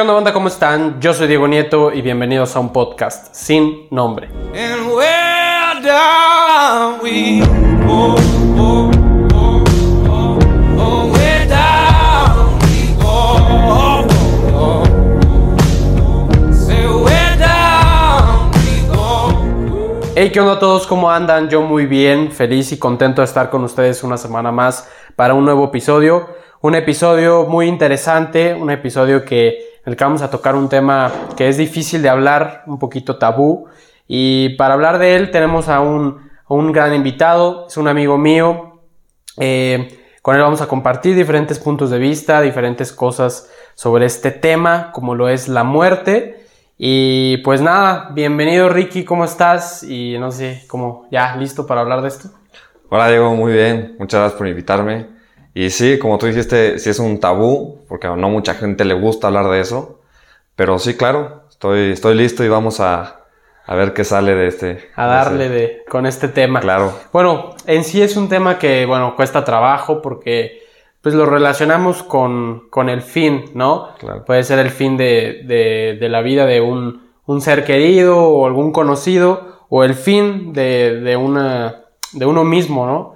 ¿Qué onda, banda? ¿Cómo están? Yo soy Diego Nieto y bienvenidos a un podcast sin nombre. Hey, ¿qué onda a todos? ¿Cómo andan? Yo muy bien, feliz y contento de estar con ustedes una semana más para un nuevo episodio. Un episodio muy interesante, un episodio que en el que vamos a tocar un tema que es difícil de hablar, un poquito tabú. Y para hablar de él tenemos a un, un gran invitado, es un amigo mío. Eh, con él vamos a compartir diferentes puntos de vista, diferentes cosas sobre este tema, como lo es la muerte. Y pues nada, bienvenido Ricky, ¿cómo estás? Y no sé, como ya listo para hablar de esto. Hola Diego, muy bien. Muchas gracias por invitarme. Y sí, como tú dijiste, sí es un tabú, porque no mucha gente le gusta hablar de eso. Pero sí, claro, estoy, estoy listo y vamos a, a ver qué sale de este. A darle de, con este tema. Claro. Bueno, en sí es un tema que, bueno, cuesta trabajo porque pues lo relacionamos con, con el fin, ¿no? Claro. Puede ser el fin de, de, de la vida de un, un, ser querido o algún conocido o el fin de, de, una, de uno mismo, ¿no?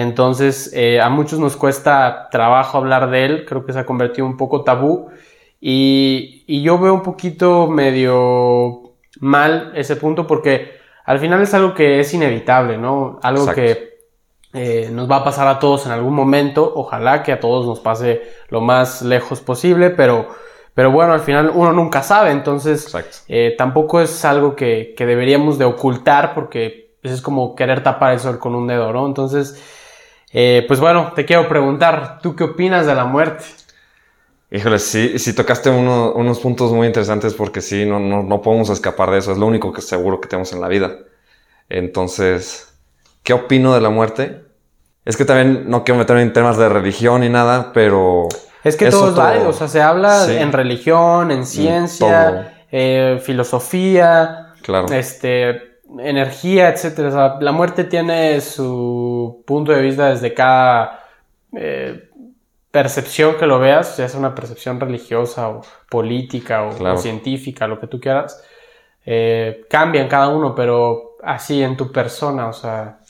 Entonces, eh, a muchos nos cuesta trabajo hablar de él, creo que se ha convertido un poco tabú y, y yo veo un poquito medio mal ese punto porque al final es algo que es inevitable, ¿no? Algo Exacto. que eh, nos va a pasar a todos en algún momento, ojalá que a todos nos pase lo más lejos posible, pero, pero bueno, al final uno nunca sabe, entonces eh, tampoco es algo que, que deberíamos de ocultar porque es como querer tapar el sol con un dedo, ¿no? Entonces, eh, pues bueno, te quiero preguntar, ¿tú qué opinas de la muerte? Híjole, sí, sí tocaste uno- unos puntos muy interesantes porque sí, no, no, no podemos escapar de eso. Es lo único que seguro que tenemos en la vida. Entonces, ¿qué opino de la muerte? Es que también no quiero meterme en temas de religión ni nada, pero... Es que todo es válido, o sea, se habla Sí. en religión, en todo. ciencia, eh, filosofía, Claro. este, energía, etcétera. O sea, la muerte tiene su punto de vista desde cada eh, percepción que lo veas, ya sea una percepción religiosa o política o, Claro. o científica, lo que tú quieras. Eh, cambia en cada uno, pero así en tu persona, o sea,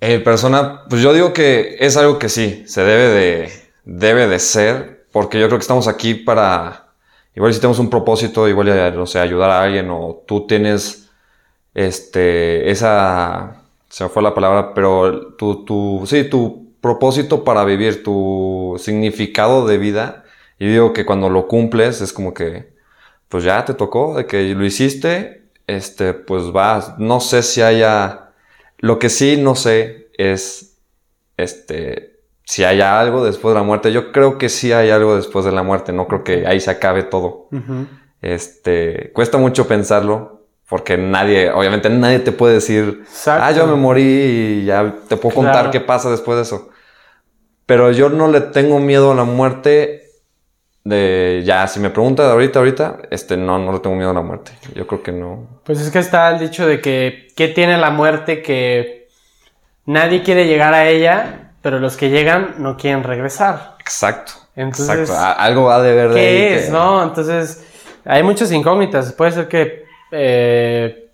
Eh, persona, pues yo digo que es algo que sí, se debe de, debe de ser, porque yo creo que estamos aquí para, igual si tenemos un propósito, igual, ya, no sé, ayudar a alguien, o tú tienes, este, esa, se me fue la palabra, pero tu, tu, sí, tu propósito para vivir, tu significado de vida, y digo que cuando lo cumples es como que, pues ya te tocó, de que lo hiciste, este, pues vas, no sé si haya... Lo que sí no sé es, este, si hay algo después de la muerte. Yo creo que sí hay algo después de la muerte. No creo que ahí se acabe todo. Este, cuesta mucho pensarlo porque nadie, obviamente nadie te puede decir, Exacto. ah, yo me morí y ya te puedo contar Claro. qué pasa después de eso. Pero yo no le tengo miedo a la muerte. De ya, si me preguntas ahorita, ahorita, este, no, no le tengo miedo a la muerte. Yo creo que no. Pues es que está el dicho de que ¿qué tiene la muerte que nadie quiere llegar a ella, pero los que llegan no quieren regresar? Exacto. Entonces, Exacto. Algo va de ver de ahí ¿Qué que- es, no? Entonces, hay muchas incógnitas. Puede ser que eh,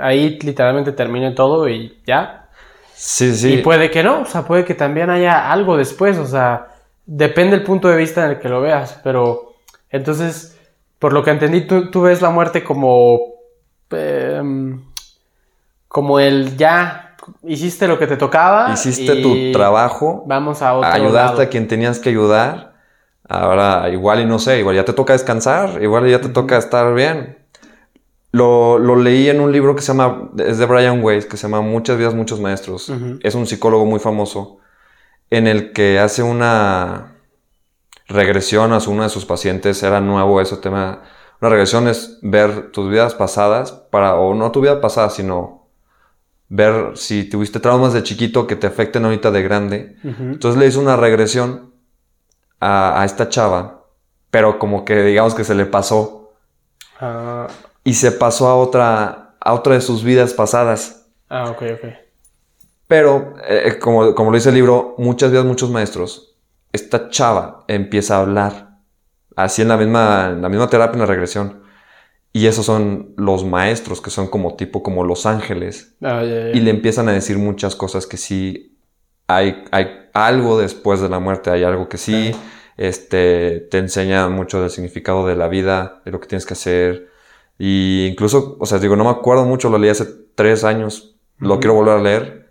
ahí literalmente termine todo y ya. Sí, sí. Y puede que no, o sea, puede que también haya algo después, o sea, depende del punto de vista en el que lo veas, pero entonces, por lo que entendí, tú, tú ves la muerte como, em, como el ya hiciste lo que te tocaba. Hiciste y tu trabajo, Vamos a otro ayudaste lado. a quien tenías que ayudar. Ahora, igual y no sé, igual ya te toca descansar, igual ya te toca estar bien. Lo, lo leí en un libro que se llama, es de Brian Weiss, que se llama Muchas vidas, muchos maestros. Es un psicólogo muy famoso, en el que hace una regresión a uno de sus pacientes. Era nuevo ese tema. Una regresión es ver tus vidas pasadas, para, o no tu vida pasada, sino ver si tuviste traumas de chiquito que te afecten ahorita de grande. Entonces le hizo una regresión a, a esta chava, pero como que digamos que se le pasó Ah, y se pasó a otra, a otra de sus vidas pasadas. ah, ok, ok. Pero, eh, como, como lo dice el libro, muchas vidas, muchos maestros, esta chava empieza a hablar así en la misma, en la misma terapia, en la regresión. Y esos son los maestros, que son como tipo, como los ángeles. Ah. Y le empiezan a decir muchas cosas que sí hay, hay algo después de la muerte, hay algo que sí este, te enseña mucho del significado de la vida, de lo que tienes que hacer. Y incluso, o sea, digo, no me acuerdo mucho, lo leí hace tres años, lo Ujú. quiero volver a leer.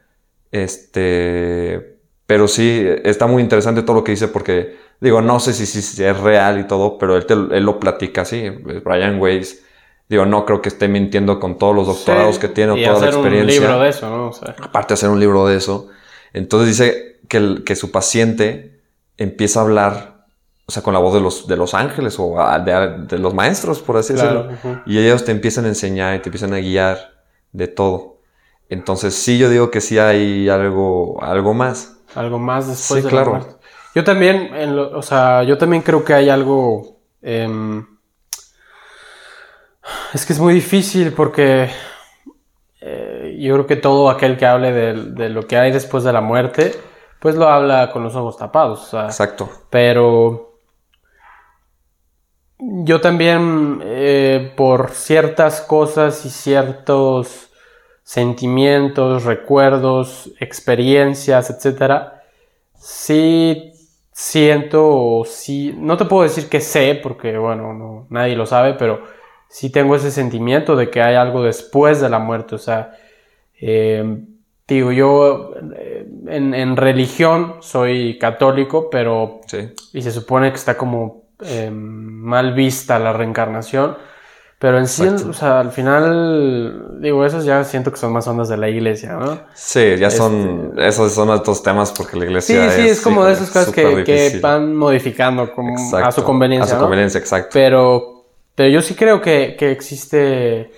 Este, pero sí, está muy interesante todo lo que dice porque, digo, no sé si, si- si es real y todo, pero él, te- él lo platica así, Brian Weiss. Digo, no creo que esté mintiendo con todos los doctorados Sí, que tiene o y toda la hacer experiencia un libro de eso, ¿no? O sea, aparte de hacer un libro de eso. Entonces dice que, el- que su paciente empieza a hablar, o sea, con la voz de los, de los ángeles o de, de los maestros, por así Claro, decirlo. Y ellos te empiezan a enseñar y te empiezan a guiar de todo. Entonces sí, yo digo que sí hay algo, algo más. algo más después Sí, de claro. la muerte. Yo también, en lo- o sea, yo también creo que hay algo. em, es que es muy difícil porque eh, yo creo que todo aquel que hable de, de lo que hay después de la muerte, pues lo habla con los ojos tapados. o sea, Exacto. pero yo también, eh, por ciertas cosas y ciertos sentimientos, recuerdos, experiencias, etcétera, sí siento, o sí, no te puedo decir que sé, porque bueno, no, nadie lo sabe, pero sí tengo ese sentimiento de que hay algo después de la muerte. O sea, eh, digo, yo eh, en, en religión soy católico, pero Sí. y se supone que está como eh, mal vista la reencarnación. Pero en sí, o sea, al final, digo, esos ya siento que son más ondas de la iglesia, ¿no? Sí, ya son, esos son altos temas porque la Este, Sí, iglesia sí, es como de esas cosas que, van modificando como a su conveniencia, A su ¿no? conveniencia, exacto. Pero, pero yo sí creo que, que existe.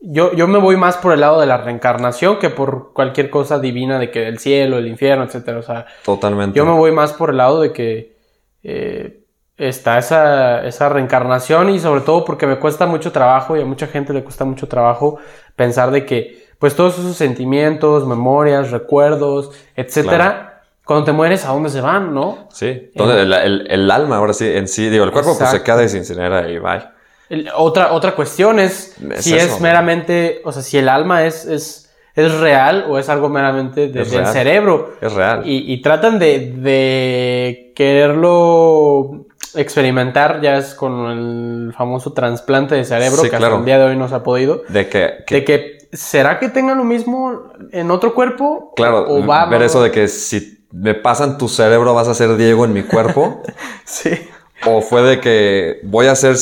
Yo, yo me voy más por el lado de la reencarnación que por cualquier cosa divina de que el cielo, el infierno, etcétera. O sea, Totalmente. yo me voy más por el lado de que eh, está esa, esa reencarnación y sobre todo porque me cuesta mucho trabajo y a mucha gente le cuesta mucho trabajo pensar de que pues todos esos sentimientos, memorias, recuerdos, etcétera, cuando te mueres, ¿a dónde se van, no? Sí. Entonces, el, el- el alma, ahora sí, en sí, digo, el cuerpo pues se queda y se incinera y bye. El- otra, otra cuestión es, Es si eso, es meramente, o sea, si el alma es, es, es real o es algo meramente de- Es del real. cerebro. Es real. Y, y tratan de, de quererlo experimentar, ya es con el famoso trasplante de cerebro, Sí, que claro. hasta el día de hoy no se ha podido. De que, que- De que, ¿será que tengan lo mismo en otro cuerpo? claro, O va- ver eso de que si me pasan tu cerebro vas a ser Diego en mi cuerpo. Sí. o fue de que voy a ser,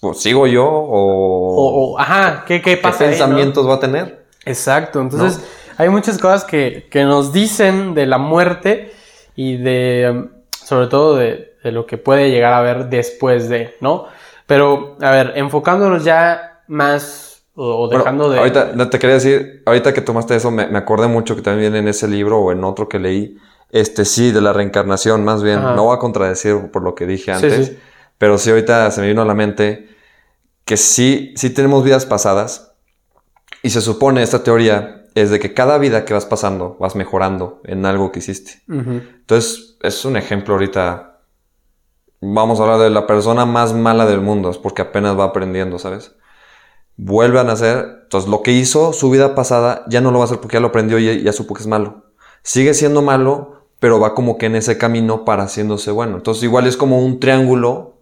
pues, sigo yo o, O, o, ajá, ¿qué, qué qué pasa ahí, no? pensamientos va a tener. Exacto, entonces hay muchas cosas que, que nos dicen de la muerte y de, sobre todo de, de lo que puede llegar a ver después de, ¿no? Pero, a ver, enfocándonos ya más o, o Bueno, dejando de... Ahorita no, te quería decir, ahorita que tomaste eso, me, me acordé mucho que también en ese libro o en otro que leí, este sí, de la reencarnación, más bien, Ajá. no voy a contradecir por lo que dije Sí, antes, sí. pero sí ahorita se me vino a la mente que sí, sí tenemos vidas pasadas y se supone, esta teoría es de que cada vida que vas pasando vas mejorando en algo que hiciste. Ujú. Entonces, es un ejemplo ahorita. Vamos a hablar de la persona más mala del mundo, es porque apenas va aprendiendo, ¿sabes? Vuelve a nacer, entonces lo que hizo su vida pasada ya no lo va a hacer porque ya lo aprendió y ya, supo que es malo. Sigue siendo malo, pero va como que en ese camino para haciéndose bueno. Entonces, igual es como un triángulo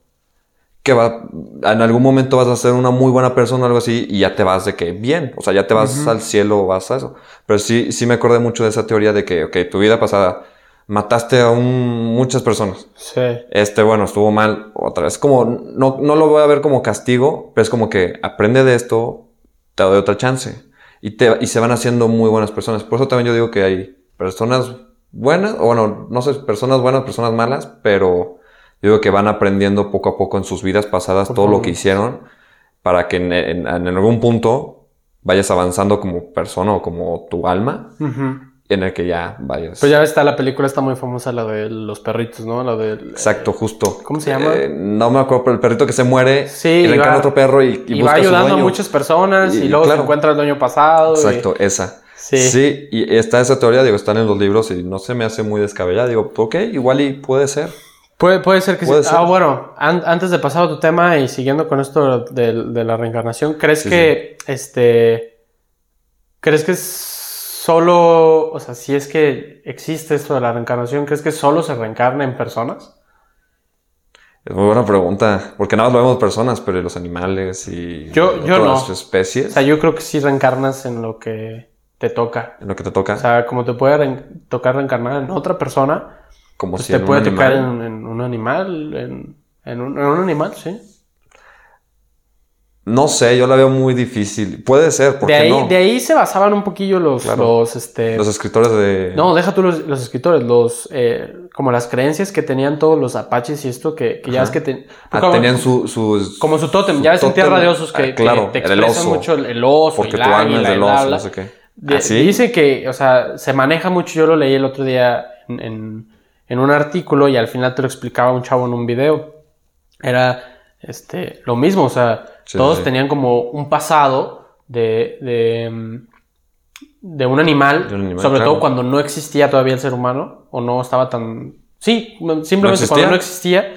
que va, en algún momento vas a ser una muy buena persona o algo así y ya te vas de que bien, o sea, ya te vas al cielo o vas a eso. Pero sí, sí me acordé mucho de esa teoría de que, ok, tu vida pasada mataste a un- muchas personas. Sí. Este, bueno, estuvo mal otra vez. Como, no, no lo voy a ver como castigo, pero es como que aprende de esto, te doy otra chance. Y, te, y se van haciendo muy buenas personas. Por eso también yo digo que hay personas buenas, o bueno, no sé, personas buenas, personas malas, pero yo digo que van aprendiendo poco a poco en sus vidas pasadas Por todo lo que hicieron para que en, en- en algún punto vayas avanzando como persona o como tu alma, Ujú. En el que ya vayas. Pues ya está, la película está muy famosa, la de los perritos, ¿no? La de... Exacto, justo. ¿Cómo se llama? Eh, no me acuerdo, pero el perrito que se muere Sí, y reencarna va- otro perro y, y Y, busca va a su ayudando a dueño. muchas personas y, Y- luego claro. se encuentra el dueño pasado. Exacto, esa. Sí. Sí. y está esa teoría, digo, están en los libros y no se me hace muy descabellada. Digo, ok, igual y puede ser. Puede, puede ser que Puede sí. ser. Ah, bueno, an- antes de pasar a tu tema y siguiendo con esto de, de la reencarnación, ¿crees Sí, que este crees que solo, o sea, si es que existe esto de la reencarnación, ¿crees que solo se reencarna en personas? Es muy buena pregunta, porque nada más lo vemos personas, pero ¿y los animales y Yo- yo otras no. especies, O sea, yo creo que sí reencarnas en lo que te toca. en lo que te toca, O sea, como te puede tocar reencarnar en otra persona, como pues si te puede tocar en, en un animal, en, en un, en un animal, sí. No sé, yo la veo muy difícil. Puede ser, porque De ahí, no? de ahí se basaban un poquillo los, Claro. los, este, Los escritores de... No, deja tú los, los escritores, los eh, como las creencias que tenían todos los apaches y esto que, que ya es que Ah, como, tenían su, sus... como su tótem, su ya ves en. Tierra de Osos que, Ah, claro, que te el expresan oso. mucho el, el oso porque y tu la del oso, no sé qué. De- ¿Ah, sí? Dice que, o sea, se maneja mucho, yo lo leí el otro día en, en- en un artículo y al final te lo explicaba un chavo en un video. Era este, lo mismo, o sea, Sí, todos sí. tenían como un pasado de, de, de un animal, De un animal, sobre claro. todo cuando no existía todavía el ser humano o no estaba tan... Sí, simplemente existía? cuando no existía.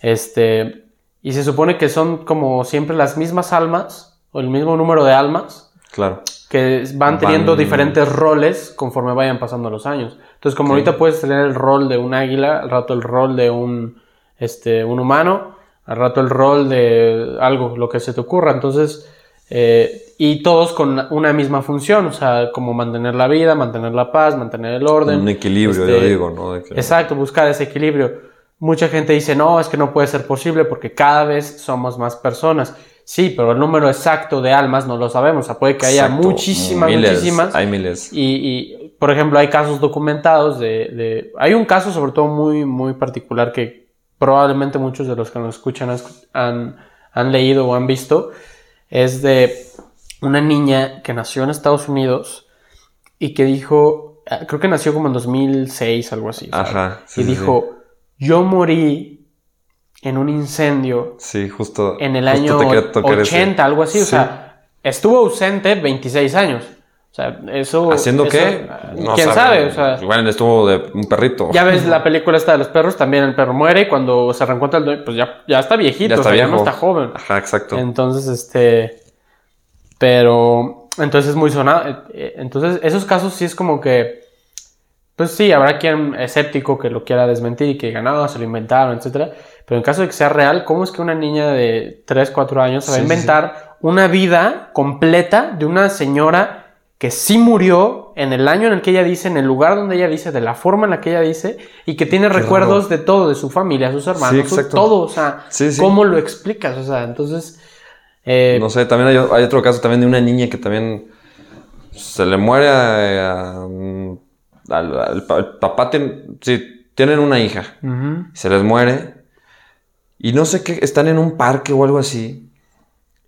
Este, y se supone que son como siempre las mismas almas o el mismo número de almas Claro. que van teniendo Van- diferentes roles conforme vayan pasando los años. Entonces, como Sí. ahorita puedes tener el rol de un águila, al rato el rol de un, este, un humano, al rato el rol de algo, lo que se te ocurra. Entonces, eh, y todos con una misma función, o sea, como mantener la vida, mantener la paz, mantener el orden. Un equilibrio, Este, yo digo, ¿no? De que- Exacto, buscar ese equilibrio. Mucha gente dice, no, es que no puede ser posible porque cada vez somos más personas. Sí, pero el número exacto de almas no lo sabemos. O sea, puede que haya Exacto, muchísimas, miles, muchísimas. Hay miles. Y, y, por ejemplo, hay casos documentados de, de- Hay un caso sobre todo muy, muy particular que probablemente muchos de los que nos escuchan han, han, leído o han visto. Es de una niña que nació en Estados Unidos y que dijo... eh, Creo que nació como en 2006, algo así. Ajá. sí, y sí, dijo, yo morí en un incendio Sí, justo. en el justo año te quería tocar ese. 80, algo así. O sea, estuvo ausente 26 años. O sea, eso... ¿Haciendo eso- qué? No ¿Quién sabe? O sea, Igual estuvo de un perrito. ya ves la película esta de los perros, también el perro muere y cuando se reencuentra el dueño, pues ya, ya está viejito, Ya está o sea, ya no está joven. Ajá, exacto. Entonces, este... Pero... Entonces es muy sonado. eh, eh, Entonces, esos casos sí es como que... Pues sí, habrá quien escéptico que lo quiera desmentir y que diga, no, se lo inventaron, etcétera. Pero en caso de que sea real, ¿cómo es que una niña de 3, 4 años se va a Sí, sí, sí. inventar una vida completa de una señora que sí murió en el año en el que ella dice, en el lugar donde ella dice, de la forma en la que ella dice, y que tiene Qué recuerdos de todo, de su familia, sus hermanos, su- exacto. todo, o sea, Sí, sí. ¿cómo lo explicas? O sea, entonces... eh, No sé, también hay, hay otro caso también de una niña que también se le muere a, a- al, papá. Tiene, sí, tienen una hija. Se les muere. Y no sé qué, están en un parque o algo así.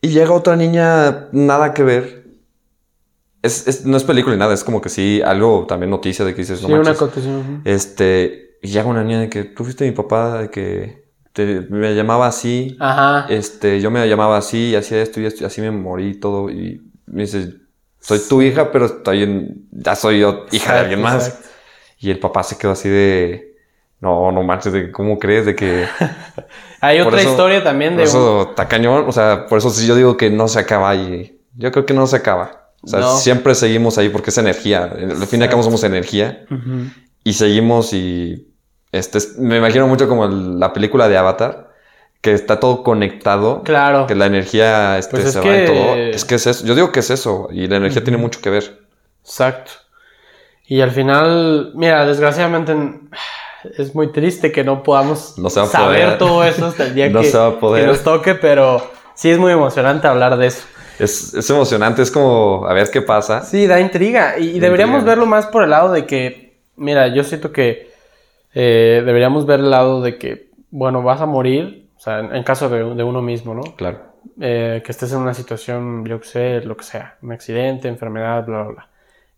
Y llega otra niña, nada que ver. Es, es- no es película ni nada, es como que sí, algo también noticia de que dices, no Sí, una manches. acotación. ujú. Este, y llega una niña de que tú fuiste mi papá, de que te- me llamaba así. Ajá. Este, yo me llamaba así, y hacía esto y esto, y así me morí y todo. Y me dice, soy tu hija, pero estoy en, ya soy yo hija de alguien más. Exacto. Y el papá se quedó así de, no, no manches, de cómo crees, de que... Hay otra eso- historia también de un- eso está cañón, o sea, por eso sí yo digo que no se acaba ahí. Yo creo que no se acaba. O sea, No. siempre seguimos ahí porque es energía. Al fin y al cabo somos energía. Y seguimos y... Este, es- me imagino mucho como el- la película de Avatar, que está todo conectado. Claro. Que la energía este, Pues es se va que- en todo. Es que es eso. Yo digo que es eso. Y la energía tiene mucho que ver. Exacto. Y al final, mira, desgraciadamente es muy triste que no podamos No saber poder. todo eso hasta el día No que, se va a poder. que nos toque, pero sí es muy emocionante hablar de eso. Es, es emocionante. Es como a ver qué pasa. Sí, da intriga. Y, deberíamos intriga. verlo más por el lado de que, mira, yo siento que eh, deberíamos ver el lado de que, bueno, vas a morir, o sea, en, en caso de, de uno mismo, ¿no? Claro. eh, que estés en una situación, yo que sé, lo que sea, un accidente, enfermedad, bla, bla, bla.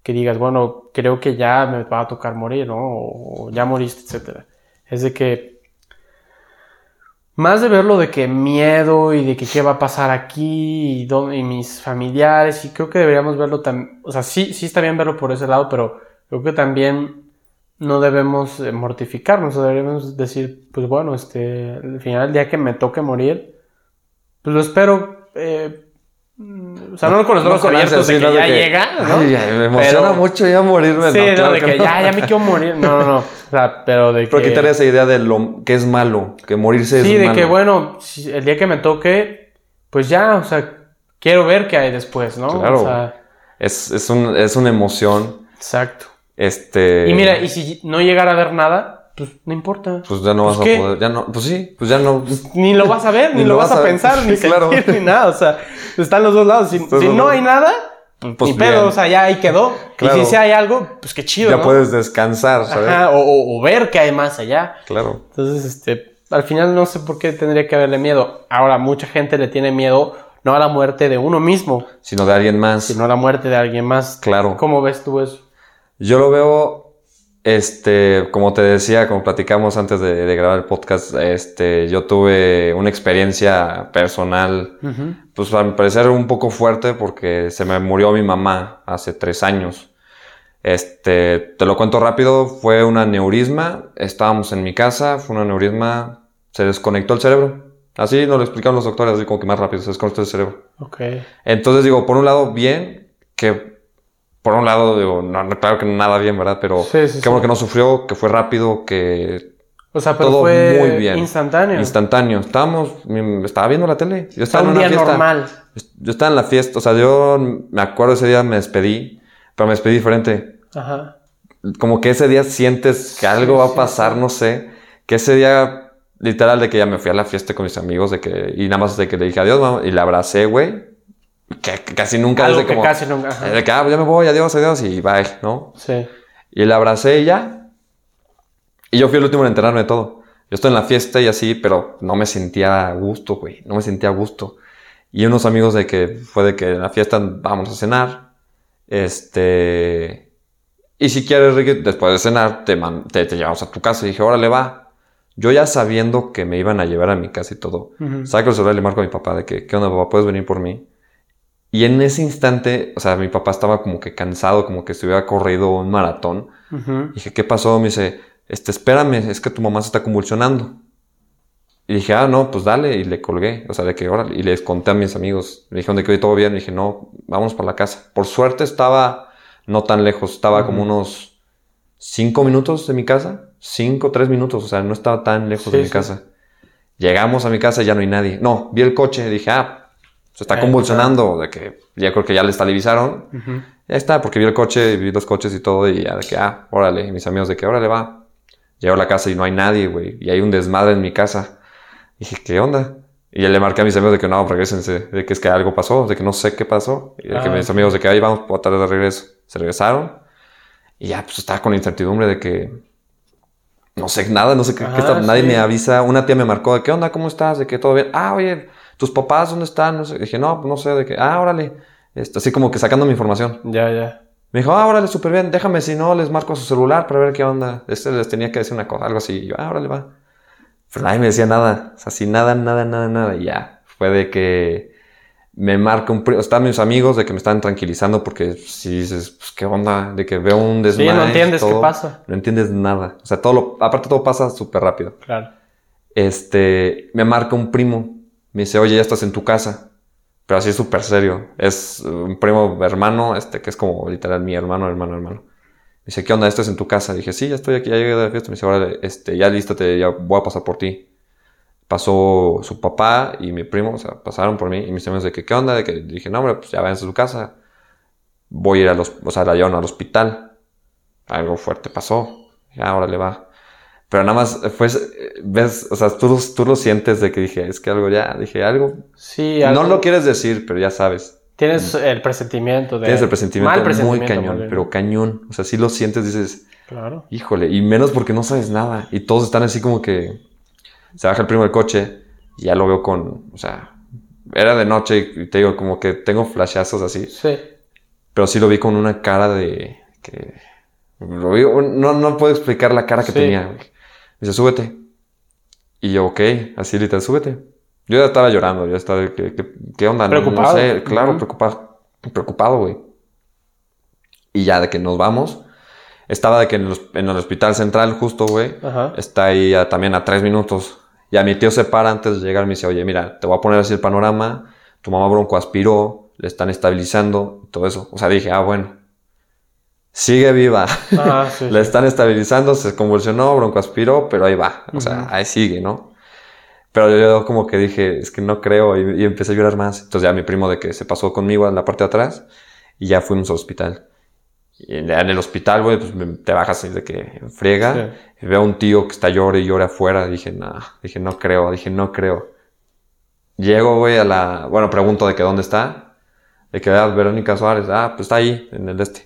Que digas, bueno, creo que ya me va a tocar morir, ¿no? O, o ya moriste, etcétera. Es de que, más de verlo de que miedo y de que qué va a pasar aquí y, dónde- mis familiares, y creo que deberíamos verlo también, o sea, sí, sí está bien verlo por ese lado, pero creo que también no debemos eh, mortificarnos, o debemos decir, pues bueno, este, al final, el día que me toque morir, pues lo espero, eh, o sea, no, con los ojos abiertos de sí, que no, de ya que, llega, ¿no? Ay, ay, me emociona Pero- mucho ya morirme. Sí, no, claro de que que no. ya, ya me quiero morir, no, no, no, o sea, pero de Pero que... quitar esa idea de lo que es malo, que morirse Sí, es de malo. que bueno, el día que me toque, pues ya, o sea, quiero ver qué hay después, ¿no? Claro. O sea, Es, es, un- es una emoción. exacto. Este. Y mira, y si no llegara a ver nada, pues no importa. Pues ya no Pues, vas ¿qué? a poder. Ya no, pues sí, pues ya no. Ni lo vas a ver, ni, lo vas a, pensar, ni claro. sentir, ni nada. O sea, están los dos lados. Si, no hay nada, Pues ni pedo, bien. o sea, ya ahí quedó. Claro. Y si sí hay algo, pues qué chido, ya ¿no? puedes descansar, ¿sabes? Ajá, o, o- ver qué hay más allá. Claro. Entonces, este, al final no sé por qué tendría que haberle miedo. Ahora, mucha gente le tiene miedo no a la muerte de uno mismo, Sino de alguien más. sino a la muerte de alguien más. Claro. ¿Cómo ves tú eso? Yo lo veo, este, como te decía, como platicamos antes de, de grabar el podcast, este, yo tuve una experiencia personal, pues a mi parecer un poco fuerte porque se me murió mi mamá hace tres años. Este, te lo cuento rápido, fue un aneurisma, estábamos en mi casa, fue un aneurisma, se desconectó el cerebro. Así nos lo explicaron los doctores, así como que más rápido, se desconectó el cerebro. Ok. Entonces digo, por un lado, bien, que por un lado, digo, no, no, claro que nada bien, ¿verdad? Pero Sí, sí, qué bueno sí. que no sufrió, que fue rápido, que O sea, pero todo fue muy bien. instantáneo. instantáneo. Estábamos, estaba viendo la tele. Yo O sea, estaba en un una día fiesta. normal. Yo estaba en la fiesta, o sea, yo me acuerdo ese día me despedí, pero me despedí diferente. Ajá. Como que ese día sientes que algo va a pasar, no sé. Que ese día, literal, de que ya me fui a la fiesta con mis amigos, de que, y nada más de que le dije adiós, mamá, y la abracé, güey. Que, que casi nunca Algo desde que como, casi nunca. ajá. de que, ah, pues ya me voy, adiós, adiós, y bye, ¿no? Sí. Y la abracé y ya. Y yo fui el último en enterarme de todo. Yo estoy en la fiesta y así, pero no me sentía a gusto, güey. No me sentía a gusto. Y unos amigos de que fue de que en la fiesta vamos a cenar. Este. Y si quieres, Ricky, después de cenar, te, man- te, te llevamos a tu casa. Y dije, órale, va. Yo ya sabiendo que me iban a llevar a mi casa y todo, Ujú. saco el celular y le marco a mi papá de que, ¿qué onda, papá? ¿Puedes venir por mí? Y en ese instante, o sea, mi papá estaba como que cansado, como que se hubiera corrido un maratón. Dije, ¿qué pasó? Me dice, este, espérame, es que tu mamá se está convulsionando. Y dije, ah, no, pues dale, y le colgué, o sea, de que órale, y les conté a mis amigos, me dijeron de que hoy todo bien, y dije, no, vamos para la casa. Por suerte estaba no tan lejos, estaba como unos cinco minutos de mi casa, cinco, tres minutos, o sea, no estaba tan lejos de mi sí. casa. Llegamos a mi casa y ya no hay nadie. No, vi el coche, dije, ah, se está Eh, convulsionando, de que ya creo que ya le estabilizaron. Ujú. Ya está, porque vi el coche, vi los coches y todo, y ya de que, ah, órale, y mis amigos de que, órale, va. Llego a la casa y no hay nadie, güey, y hay un desmadre en mi casa. Dije, ¿qué onda? Y ya le marqué a mis amigos de que no, regresense, de que es que algo pasó, de que no sé qué pasó. Y de que Ah, mis sí. amigos de que ahí vamos por tarde de regreso. Se regresaron. Y ya, pues estaba con la incertidumbre de que no sé nada, no sé qué, qué Ah, está- nadie sí. me avisa. Una tía me marcó de qué onda, cómo estás, de que todo bien. Ah, oye, tus papás, ¿dónde están? No sé. Dije, no, pues no sé, de que, ah, órale. Este, así como que sacando mi información. Ya, ya. Me dijo, ah, órale, súper bien, déjame si no, les marco su celular para ver qué onda. Este les tenía que decir una cosa, algo así. Y yo, ah, órale, va. Pero nadie me decía nada. O sea, así nada, nada, nada, nada. Y ya. Fue de que me marca un... pri- Están mis amigos de que me están tranquilizando porque si dices, pues, ¿qué onda? De que veo un Sí, desmadre. no entiendes qué pasa. No entiendes nada. O sea, todo lo... Aparte todo pasa súper rápido. Claro. Este... Me marca un primo. Me dice, oye, ya estás en tu casa. Pero así es súper serio. Es un primo hermano, este, que es como literal mi hermano, hermano, hermano. Me dice, ¿qué onda? ¿Estás en tu casa? Dije, sí, ya estoy aquí, ya llegué de la fiesta. Me dice, órale, este, ya lístate, ya voy a pasar por ti. Pasó su papá y mi primo, o sea, pasaron por mí y mis amigos de que, ¿qué onda? Que dije, no, hombre, pues ya váyanse a su casa. Voy a ir a los, o sea, la llevaron al hospital. Algo fuerte pasó. Ya, órale, va. Pero nada más, fue, ves, o sea, tú, tú lo sientes de que dije, es que algo ya, dije, algo, Sí, no algo- lo quieres decir, pero ya sabes. Tienes el presentimiento de... Tienes el presentimiento, Mal muy presentimiento, cañón, más bien. pero cañón. O sea, si lo sientes, dices, Claro. híjole, y menos porque no sabes nada. Y todos están así como que se baja el primo del coche y ya lo veo con, o sea, era de noche y te digo, como que tengo flashazos así, Sí. pero sí lo vi con una cara de que lo vi, no, no puedo explicar la cara que Sí. tenía. Me dice, súbete. Y yo, ok, así literal, súbete. Yo ya estaba llorando, ya estaba, que- ¿qué onda? No- No, Preocupado. sé, claro, preocupado, preocupado, güey. Y ya de que nos vamos, Estaba de que en el, hos- en el hospital central, justo, güey. Está ahí a- también a tres minutos. Y a mi tío se para antes de llegar y me dice, oye, mira, te voy a poner así el panorama. Tu mamá bronco aspiró, le están estabilizando, todo eso. O sea, dije, ah, bueno. Sigue viva. Ah, sí. Le están estabilizando, se convulsionó, broncoaspiró, pero ahí va. O sea, ahí sigue, ¿no? Pero yo como que dije, es que no creo, y, y empecé a llorar más. Entonces ya mi primo de que se pasó conmigo a la parte de atrás, y ya fuimos al hospital. Y en el hospital, güey, pues te bajas de que friega. Y veo a un tío que está llore y llore afuera. Dije, no, dije, no creo, dije, no creo. Llego, güey, a la... Bueno, pregunto de que dónde está. De que, ah, Verónica Suárez. Ah, pues está ahí, en el este.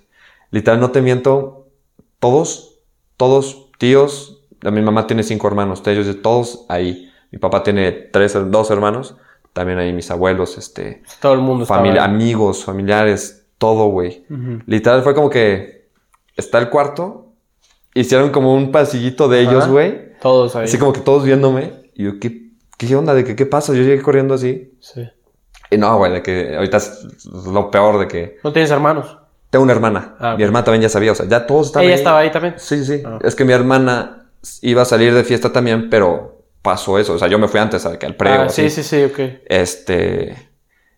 Literal, no te miento. Todos, todos, tíos. Mi mamá tiene cinco hermanos. de Ellos, todos ahí. Mi papá tiene tres, dos hermanos. También ahí mis abuelos, este... Todo el mundo Familia, ahí. amigos, familiares, todo, güey. Ujú. Literal fue como que está el cuarto, hicieron como un pasillito de ellos, güey. Todos ahí. Así como que todos viéndome. Y yo, ¿qué, qué onda? ¿De qué, qué pasa? Yo llegué corriendo así. Sí. Y no, güey, de que ahorita es lo peor de que ¿No tienes hermanos? Tengo una hermana. Ah, Mi hermana también ya sabía, o sea, ya todos estaban Ella estaba ahí también. Sí, sí. Ah. Es que mi hermana iba a salir de fiesta también, pero pasó eso. O sea, yo me fui antes a que al prego. Ah, sí, así. sí, sí, ok. Este,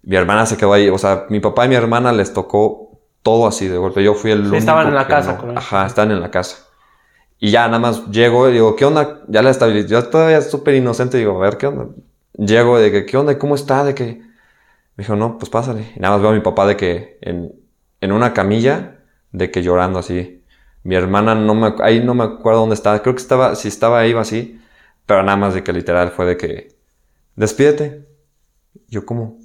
mi hermana se quedó ahí, o sea, mi papá y mi hermana les tocó todo así de golpe. Yo fui el único estaban en la casa no. con. Ajá, estaban en la casa. Y ya nada más llego y digo, ¿qué onda? Ya la estabilidad. Yo todavía súper inocente digo, a ver, ¿qué onda? Llego de que, ¿qué onda? ¿Cómo está? De que... Me dijo, no, pues pásale. Y nada más veo a mi papá de que en, en una camilla, de que llorando así. Mi hermana no me, ahí no me acuerdo dónde estaba. Creo que estaba, si estaba ahí iba así. Pero nada más de que literal fue de que, despídete. Yo, ¿cómo?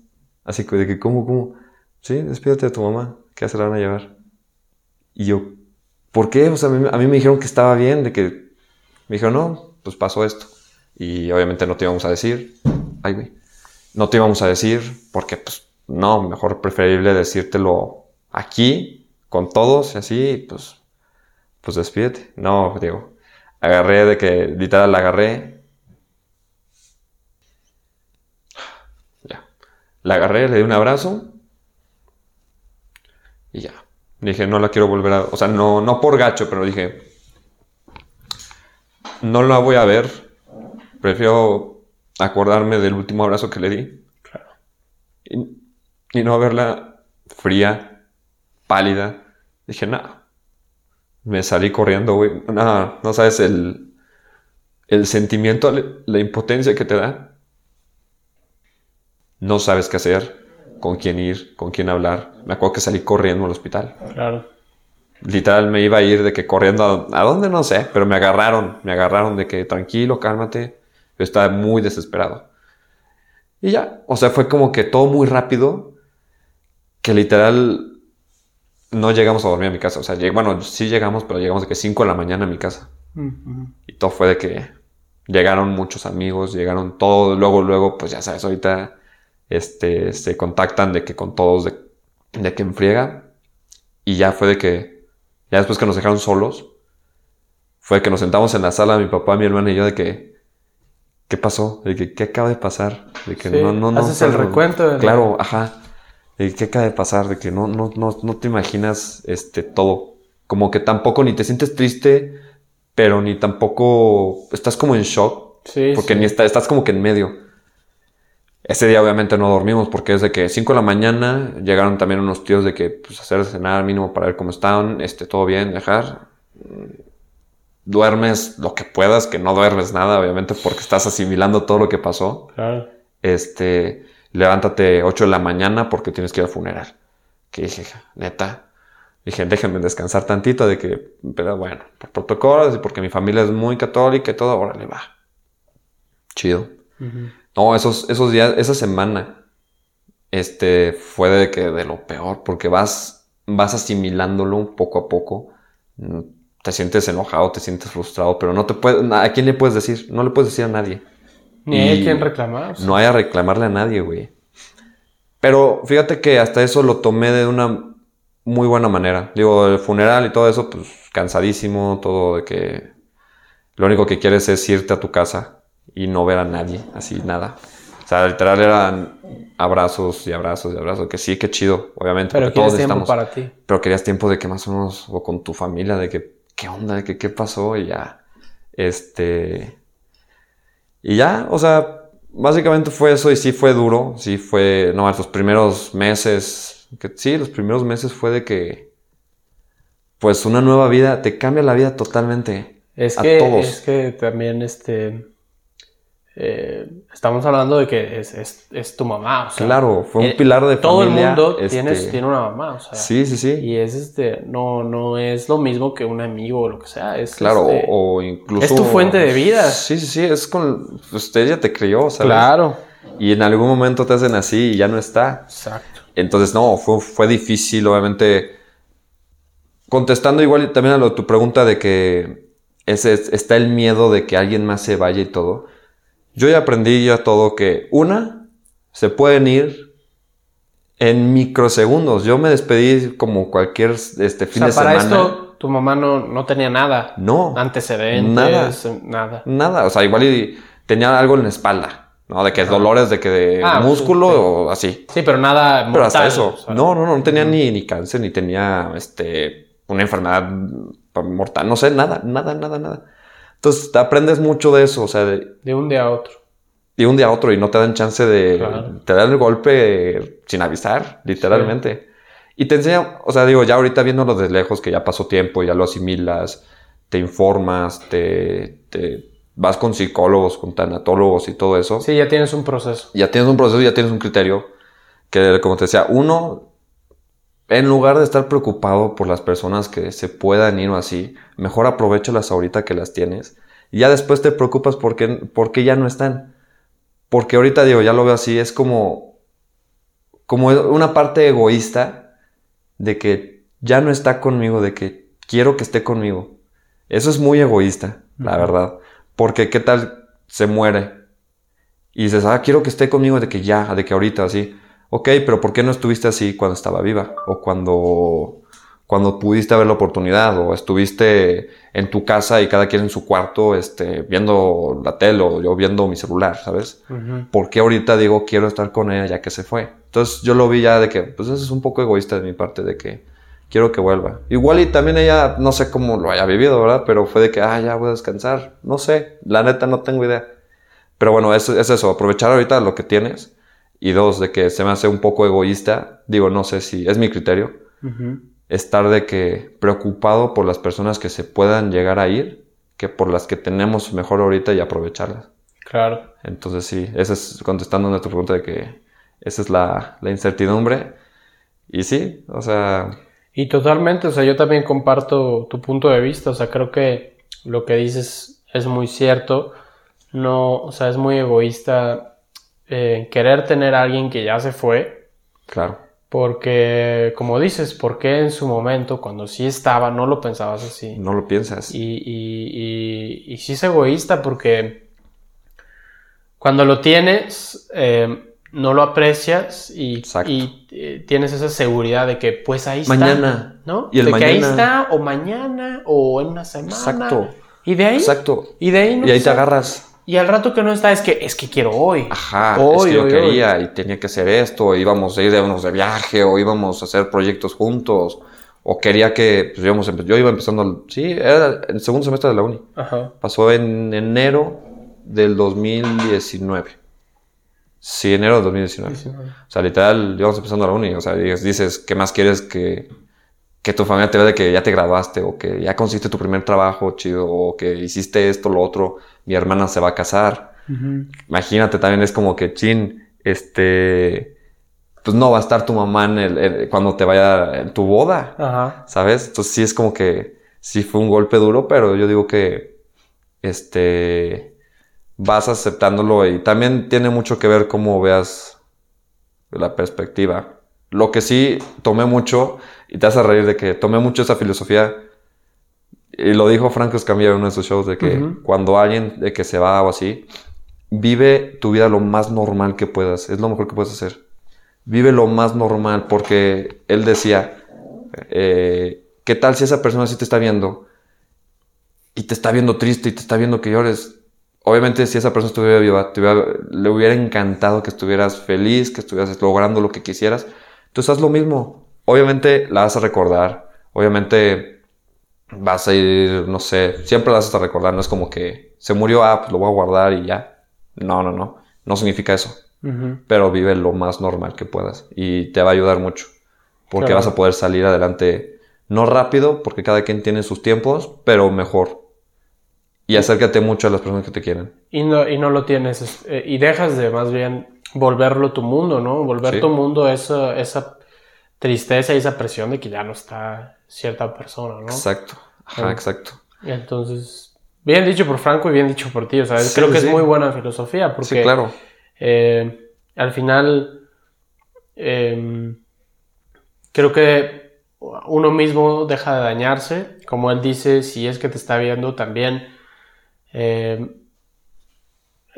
Así que, de que, ¿cómo, cómo? Sí, despídete de tu mamá, que se la van a llevar. Y yo, ¿por qué? O sea, a mí, a mí me dijeron que estaba bien, de que, me dijeron, no, pues pasó esto. Y obviamente no te íbamos a decir, ay, güey, no te íbamos a decir, porque, pues, no, mejor preferible decírtelo aquí, con todos, y así, pues, pues despídete. No, digo, agarré de que, literal, la agarré, Ya. La agarré, le di un abrazo. Y ya. Dije, no la quiero volver a... O sea, no, no por gacho, pero dije... No la voy a ver. Prefiero acordarme del último abrazo que le di. Y, y no verla fría, pálida. Dije, nada. Me salí corriendo, güey. Nada, no sabes el, el sentimiento, la impotencia que te da no sabes qué hacer, con quién ir, con quién hablar. Me acuerdo que salí corriendo al hospital. Claro. Literal me iba a ir de que corriendo a, a dónde no sé, pero me agarraron, me agarraron de que tranquilo, cálmate. Yo estaba muy desesperado. Y ya, o sea, fue como que todo muy rápido, que literal no llegamos a dormir a mi casa. O sea, bueno, sí llegamos, pero llegamos de que 5 de la mañana a mi casa. Y todo fue de que llegaron muchos amigos, llegaron todos, luego, luego, pues ya sabes, ahorita este, se contactan de que con todos, de, de que enfriega. Y ya fue de que, ya después que nos dejaron solos, fue que nos sentamos en la sala, mi papá, mi hermana y yo, de que, ¿qué pasó? De que, ¿qué acaba de pasar? De que Sí, no, no, no. haces el recuento de- Claro, ajá. ¿Qué acaba de pasar? De que no, no, no, no te imaginas, este, todo. Como que tampoco ni te sientes triste, pero ni tampoco estás como en shock. Sí, Porque sí. ni está- estás como que en medio. Ese día obviamente no dormimos porque es de que 5 de la mañana llegaron también unos tíos de que pues hacer cenar mínimo para ver cómo estaban, este, todo bien, dejar. Duermes lo que puedas, que no duermes nada, obviamente, porque estás asimilando todo lo que pasó. Claro. Este, levántate 8 de la mañana porque tienes que ir al funeral. Que dije, neta. Dije, déjenme descansar tantito de que, pero bueno, por protocolos y porque mi familia es muy católica y todo, órale, va. Chido. No, esos, esos días, esa semana, este, fue de que, de lo peor, porque vas, vas asimilándolo poco a poco. Mm, Te sientes enojado, te sientes frustrado, pero no te puedes, ¿a quién le puedes decir? No le puedes decir a nadie. Ni hay quien reclamar. o sea. No hay a reclamarle a nadie, güey. Pero fíjate que hasta eso lo tomé de una muy buena manera. Digo, el funeral y todo eso, pues cansadísimo, todo de que lo único que quieres es irte a tu casa y no ver a nadie, así nada. O sea, literal eran abrazos y abrazos y abrazos, que sí, qué chido, obviamente, Pero todos quieres tiempo para ti. Pero querías tiempo de que más o menos, o con tu familia, de que, ¿qué onda? ¿Qué, qué pasó? Y ya, este, y ya, o sea, básicamente fue eso y sí fue duro, sí fue, no, los primeros meses, que, sí, los primeros meses fue de que, pues una nueva vida, te cambia la vida totalmente. Es a que, todos. es que también este eh, estamos hablando de que es, es, es tu mamá. O sea, Claro, fue un eh, pilar de todo familia, el mundo este, tienes- tiene una mamá. O sea, Sí, sí, sí. Y es este, no, no es lo mismo que un amigo o lo que sea. Es, Claro, este, o, o incluso... es tu fuente de vida. Sí, sí, sí, es con... Usted ya te crió, ¿sabes? Claro. Y en algún momento te hacen así y ya no está. Exacto. Entonces, no, fue, fue difícil, obviamente. Contestando igual también a lo, tu pregunta de que ese, está el miedo de que alguien más se vaya y todo. Yo ya aprendí ya todo que, una, se pueden ir en microsegundos. Yo me despedí como cualquier este, O fin sea, de para semana. esto tu mamá no, no tenía nada. No. Antecedentes, Nada. nada. Nada, o sea, igual y tenía algo en la espalda, ¿no? De que dolores de que de Ah, músculo sí, sí. o así. Sí, pero nada mortal. Pero hasta eso. o sea, No, no, no, no tenía ni, ni cáncer, ni tenía este, una enfermedad mortal, no sé, nada, nada, nada, nada. Entonces te aprendes mucho de eso, o sea, de, De un día a otro. de un día a otro y no te dan chance de... Claro. Te dan el golpe sin avisar, literalmente. Y te enseña, o sea, digo, ya ahorita viéndolo de lejos, que ya pasó tiempo, ya lo asimilas, te informas, te, te vas con psicólogos, con tanatólogos y todo eso Sí, ya tienes un proceso. ya tienes un proceso, ya tienes un criterio que, como te decía, uno, en lugar de estar preocupado por las personas que se puedan ir o así, mejor aprovechalas ahorita que las tienes. Y ya después te preocupas porque, porque ya no están. Porque ahorita digo, ya lo veo así, es como, como una parte egoísta de que ya no está conmigo, de que quiero que esté conmigo. Eso es muy egoísta, la verdad. Porque qué tal se muere y dices, ah, quiero que esté conmigo de que ya, de que ahorita, así. Ok, pero ¿por qué no estuviste así cuando estaba viva? O cuando, cuando pudiste ver la oportunidad, o estuviste en tu casa y cada quien en su cuarto, este, viendo la tele o yo viendo mi celular, ¿sabes? Ujú. ¿Por qué ahorita digo quiero estar con ella ya que se fue? Entonces yo lo vi ya de que, pues eso es un poco egoísta de mi parte, de que quiero que vuelva. Igual y también ella, no sé cómo lo haya vivido, ¿verdad? Pero fue de que, ah, ya voy a descansar. No sé, la neta no tengo idea. Pero bueno, es, es eso, aprovechar ahorita lo que tienes. Y dos, de que se me hace un poco egoísta. Digo, no sé si es mi criterio. Estar de que preocupado por las personas que se puedan llegar a ir, que por las que tenemos mejor ahorita y aprovecharlas. Claro. Entonces sí, esa es contestando a tu pregunta de que esa es la, la incertidumbre. Y sí, o sea, Y totalmente, o sea, yo también comparto tu punto de vista, o sea, creo que lo que dices es muy cierto, no, o sea, es muy egoísta eh, querer tener a alguien que ya se fue, claro, porque, como dices, porque en su momento, cuando sí estaba, no lo pensabas así? no lo piensas. Y, y, y, y sí es egoísta porque cuando lo tienes, eh, no lo aprecias y, eh, tienes esa seguridad de que pues ahí está. Mañana. ¿No? Y el de que ahí mañana. está, o mañana, o en una semana. Exacto. Y de ahí. Exacto. Y de ahí no Y ahí te agarras. Y al rato que no está, es que es que quiero hoy. Ajá, es Hoy, que yo hoy, quería y tenía que hacer esto, íbamos a irnos de viaje, o íbamos a hacer proyectos juntos, o quería que, pues íbamos, yo iba empezando, sí, era el segundo semestre de la uni. Ajá. Pasó en enero del 2019. Sí, enero del 2019. Sí, sí, sí. O sea, literal, íbamos empezando la uni. O sea, dices, ¿qué más quieres que, que tu familia te vea de que ya te graduaste o que ya conseguiste tu primer trabajo chido o que hiciste esto, lo otro? Mi hermana se va a casar. Imagínate, también es como que, chin, este, pues no va a estar tu mamá en el, en- cuando te vaya en tu boda, Ajá. ¿sabes? Entonces sí es como que, sí fue un golpe duro, pero yo digo que, este, vas aceptándolo y también tiene mucho que ver cómo veas la perspectiva. Lo que sí tomé mucho, y te hace reír de que tomé mucho esa filosofía, y lo dijo Franco Escamilla en uno de sus shows, de que cuando alguien de que se va o así, vive tu vida lo más normal que puedas, es lo mejor que puedes hacer. Vive lo más normal, porque él decía, eh, ¿qué tal si esa persona sí te está viendo y te está viendo triste y te está viendo que llores? Obviamente si esa persona estuviera viva, te hubiera- le hubiera encantado que estuvieras feliz, que estuvieras logrando lo que quisieras. Entonces haz lo mismo. Obviamente la vas a recordar. Obviamente vas a ir, no sé, siempre la vas a recordar, no es como que se murió, ah, pues lo voy a guardar y ya. No, no, no, no significa eso. Pero vive lo más normal que puedas y te va a ayudar mucho. Porque Claro. vas a poder salir adelante, no rápido, porque cada quien tiene sus tiempos, pero mejor. Y acércate mucho a las personas que te quieren. Y no, y no lo tienes, es- eh, y dejas de más bien volverlo tu mundo, ¿no? Volver Sí. tu mundo esa, esa tristeza y esa presión de que ya no está cierta persona, ¿no? Exacto. Ajá, Sí. exacto. Entonces, bien dicho por Franco y bien dicho por ti, o sea, Sí, creo que sí. es muy buena filosofía porque Sí, claro. eh, al final eh, creo que uno mismo deja de dañarse, como él dice, si es que te está viendo también, eh,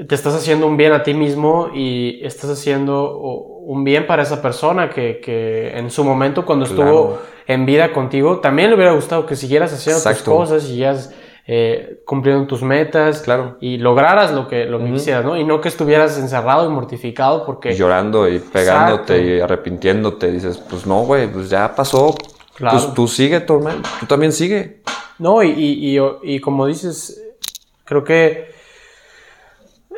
te estás haciendo un bien a ti mismo y estás haciendo un bien para esa persona que, que en su momento cuando estuvo en vida contigo, también le hubiera gustado que siguieras haciendo tus cosas, siguieras eh, cumpliendo tus metas Claro. y lograras lo que, lo que quisieras, ¿no? Y no que estuvieras encerrado y mortificado porque... Y llorando y pegándote Exacto. y arrepintiéndote. Dices, pues no, güey, pues ya pasó. Claro. Pues tú sigue. Tú también sigue. No, y, y, y- y como dices, creo que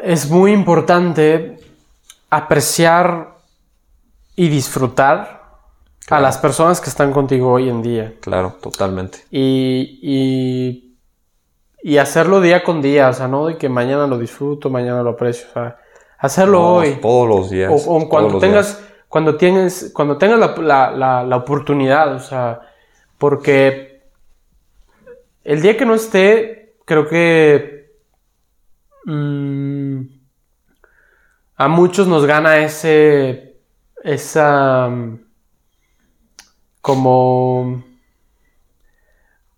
es muy importante apreciar y disfrutar a las personas que están contigo hoy en día. Claro, totalmente. Y, y, y hacerlo día con día, o sea, no de que mañana lo disfruto, mañana lo aprecio, o sea, hacerlo No, hoy. Todos los días. O, cuando tengas, días. cuando tienes, cuando tengas la, la- la- la oportunidad, o sea, porque el día que no esté, creo que mm, a muchos nos gana ese, esa, mm, como,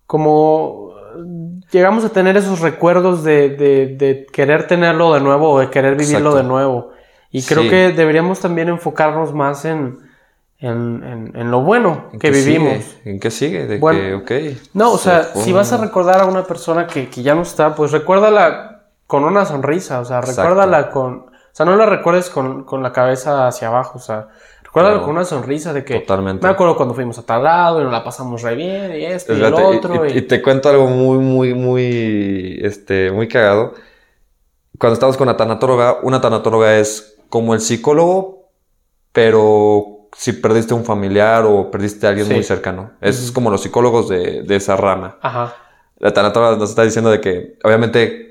como llegamos a tener esos recuerdos de, de- de querer tenerlo de nuevo o de querer vivirlo Exacto. de nuevo. Y creo Sí. que deberíamos también enfocarnos más en, en, en- en lo bueno ¿En que vivimos. sigue? ¿En qué sigue? De Bueno, que, ok. No, o se sea, si vas a recordar a una persona que, que ya no está, pues recuérdala con una sonrisa, o sea, Exacto. recuérdala con... O sea, no la recuerdes con, con la cabeza hacia abajo, o sea, recuérdala Claro. con una sonrisa de que... Totalmente. Me acuerdo cuando fuimos a tal lado y nos la pasamos re bien y esto y el otro. y, y- y te cuento algo muy, muy, muy, este, muy cagado. Cuando estamos con la tanatóloga, una tanatóloga es como el psicólogo, pero si perdiste un familiar o perdiste a alguien Sí. muy cercano. Es como los psicólogos de, de esa rama. Ajá, La tanatóloga nos está diciendo de que, obviamente,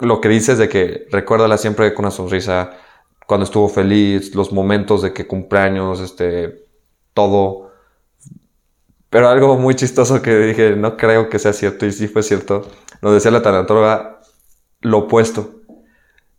lo que dices de que recuérdala siempre con una sonrisa, cuando estuvo feliz, los momentos de que cumpleaños, este, todo. Pero algo muy chistoso que dije, no creo que sea cierto, y sí fue cierto, nos decía la tanatóloga lo opuesto.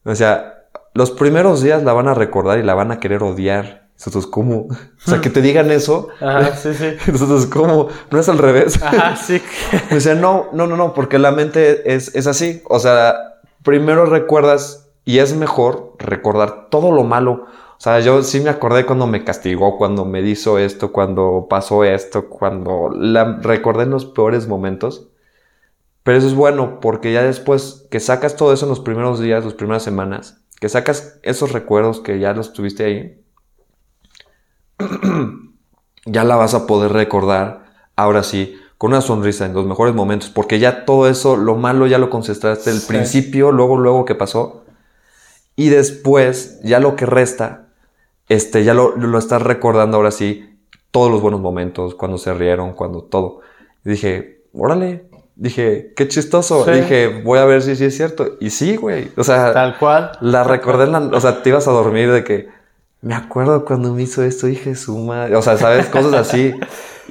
O sea, los primeros días la van a recordar y la van a querer odiar. Nosotros, ¿cómo? O sea, que te digan eso. ajá, sí, sí. Nosotros, ¿cómo? No es al revés. Ajá, sí. Me decía, no, no, no, no, porque la mente es, es así. O sea, primero recuerdas y es mejor recordar todo lo malo. O sea, yo sí me acordé cuando me castigó, cuando me hizo esto, cuando pasó esto, cuando la recordé en los peores momentos. Pero eso es bueno porque ya después que sacas todo eso en los primeros días, las primeras semanas, que sacas esos recuerdos que ya los tuviste ahí, ya la vas a poder recordar ahora sí con una sonrisa en los mejores momentos, porque ya todo eso, lo malo ya lo concentraste el Sí. principio, luego, luego que pasó, y después ya lo que resta, este, ya lo, lo estás recordando ahora sí, todos los buenos momentos, cuando se rieron, cuando todo. Y dije, órale, dije, qué chistoso, Sí. dije, voy a ver si sí es cierto, y sí, güey, o sea, Tal cual. la recordé, en la- o sea, te ibas a dormir de que me acuerdo cuando me hizo esto, dije su madre. O sea, sabes, cosas así.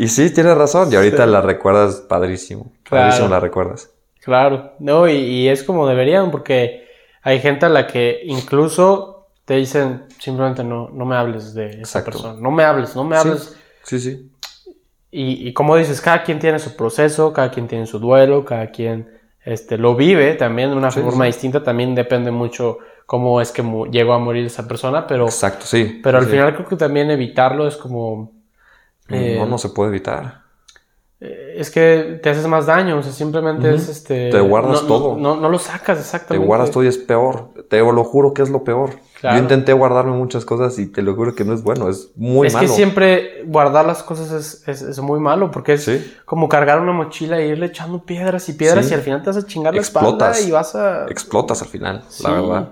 Y sí, tienes razón. Y ahorita la recuerdas padrísimo. Claro. Padrísimo la recuerdas. Claro, no, y, y es como deberían, porque hay gente a la que incluso te dicen simplemente no, no me hables de esa Exacto. persona, no me hables, no me hables. Sí, sí. Y, y como dices, cada quien tiene su proceso, cada quien tiene su duelo, cada quien este, lo vive también de una Sí, forma distinta, también depende mucho cómo es que llegó a morir esa persona, pero, Exacto, sí. pero al final creo que también evitarlo es como... eh, No, no se puede evitar. eh, es que te haces más daño, o sea, simplemente es este... Te guardas no- todo. No, no, no lo sacas Te exactamente. guardas todo y es peor. Te lo juro que es lo peor. Claro. Yo intenté guardarme muchas cosas y te lo juro que no es bueno, es muy es malo. que siempre guardar las cosas es, es- es muy malo porque es Sí. como cargar una mochila e irle echando piedras y piedras Sí. y al final te vas a chingar la espalda Explotas. y vas a... Explotas al final, Sí. la verdad.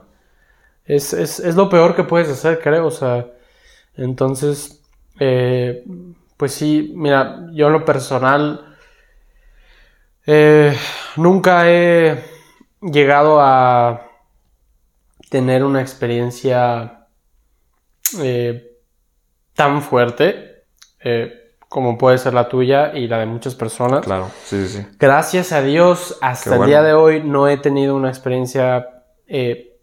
Es, es, es lo peor que puedes hacer, creo. O sea, entonces, eh, pues sí, mira, yo en lo personal eh, nunca he llegado a tener una experiencia eh, tan fuerte eh, como puede ser la tuya y la de muchas personas. Claro, sí, sí, sí. Gracias a Dios, hasta el día de hoy no he tenido una experiencia eh,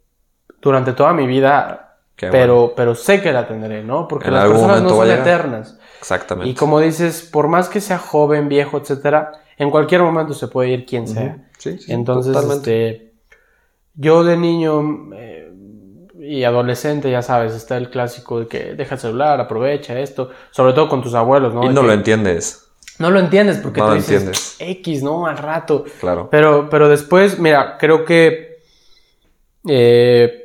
durante toda mi vida, Qué pero, bueno. pero sé que la tendré, ¿no? Porque En las personas no son eternas. Exactamente. Y como dices, por más que sea joven, viejo, etcétera, en cualquier momento se puede ir quien sea. Sí, sí, Entonces, este, yo de niño eh, y adolescente, ya sabes, está el clásico de que deja el celular, aprovecha esto, sobre todo con tus abuelos, ¿no? Y no que- lo entiendes, no lo entiendes porque No tú dices entiendes. X, ¿no? Al rato. claro. Pero, pero después, mira, creo que. eh,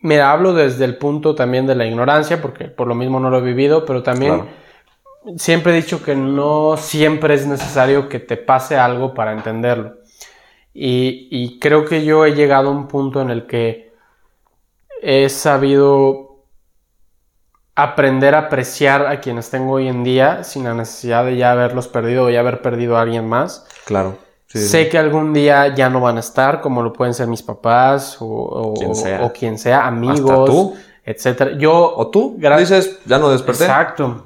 mira, hablo desde el punto también de la ignorancia, porque por lo mismo no lo he vivido, pero también Claro. Siempre he dicho que no siempre es necesario que te pase algo para entenderlo. Y, y creo que yo he llegado a un punto en el que he sabido aprender a apreciar a quienes tengo hoy en día sin la necesidad de ya haberlos perdido o ya haber perdido a alguien más. Claro. Sí, sé sí. que algún día ya no van a estar, como lo pueden ser mis papás o, o- Quien sea. o quien sea, amigos, Hasta tú. etcétera. Yo O tú Gra- dices, ya no desperté. Exacto.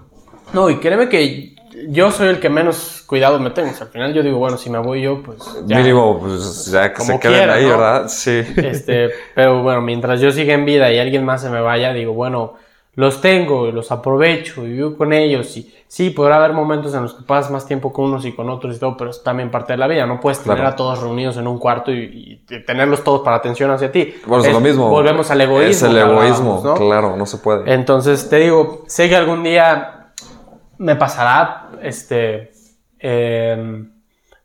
No, y créeme que yo soy el que menos cuidado me tengo. O sea, al final yo digo, bueno, si me voy yo, pues ya. Mínimo, pues ya que Como se queden quiera, ahí, ¿no? ¿verdad? Sí. Este, pero bueno, mientras yo siga en vida y alguien más se me vaya, digo, bueno, los tengo y los aprovecho y vivo con ellos. Y sí, podrá haber momentos en los que pasas más tiempo con unos y con otros y todo, pero es también parte de la vida. No puedes tener Claro. a todos reunidos en un cuarto y, y tenerlos todos para atención hacia ti. Eso Es- lo mismo. Volvemos al egoísmo. Es el egoísmo, ¿no? claro, no se puede. Entonces, te digo, sé que algún día me pasará, este, em,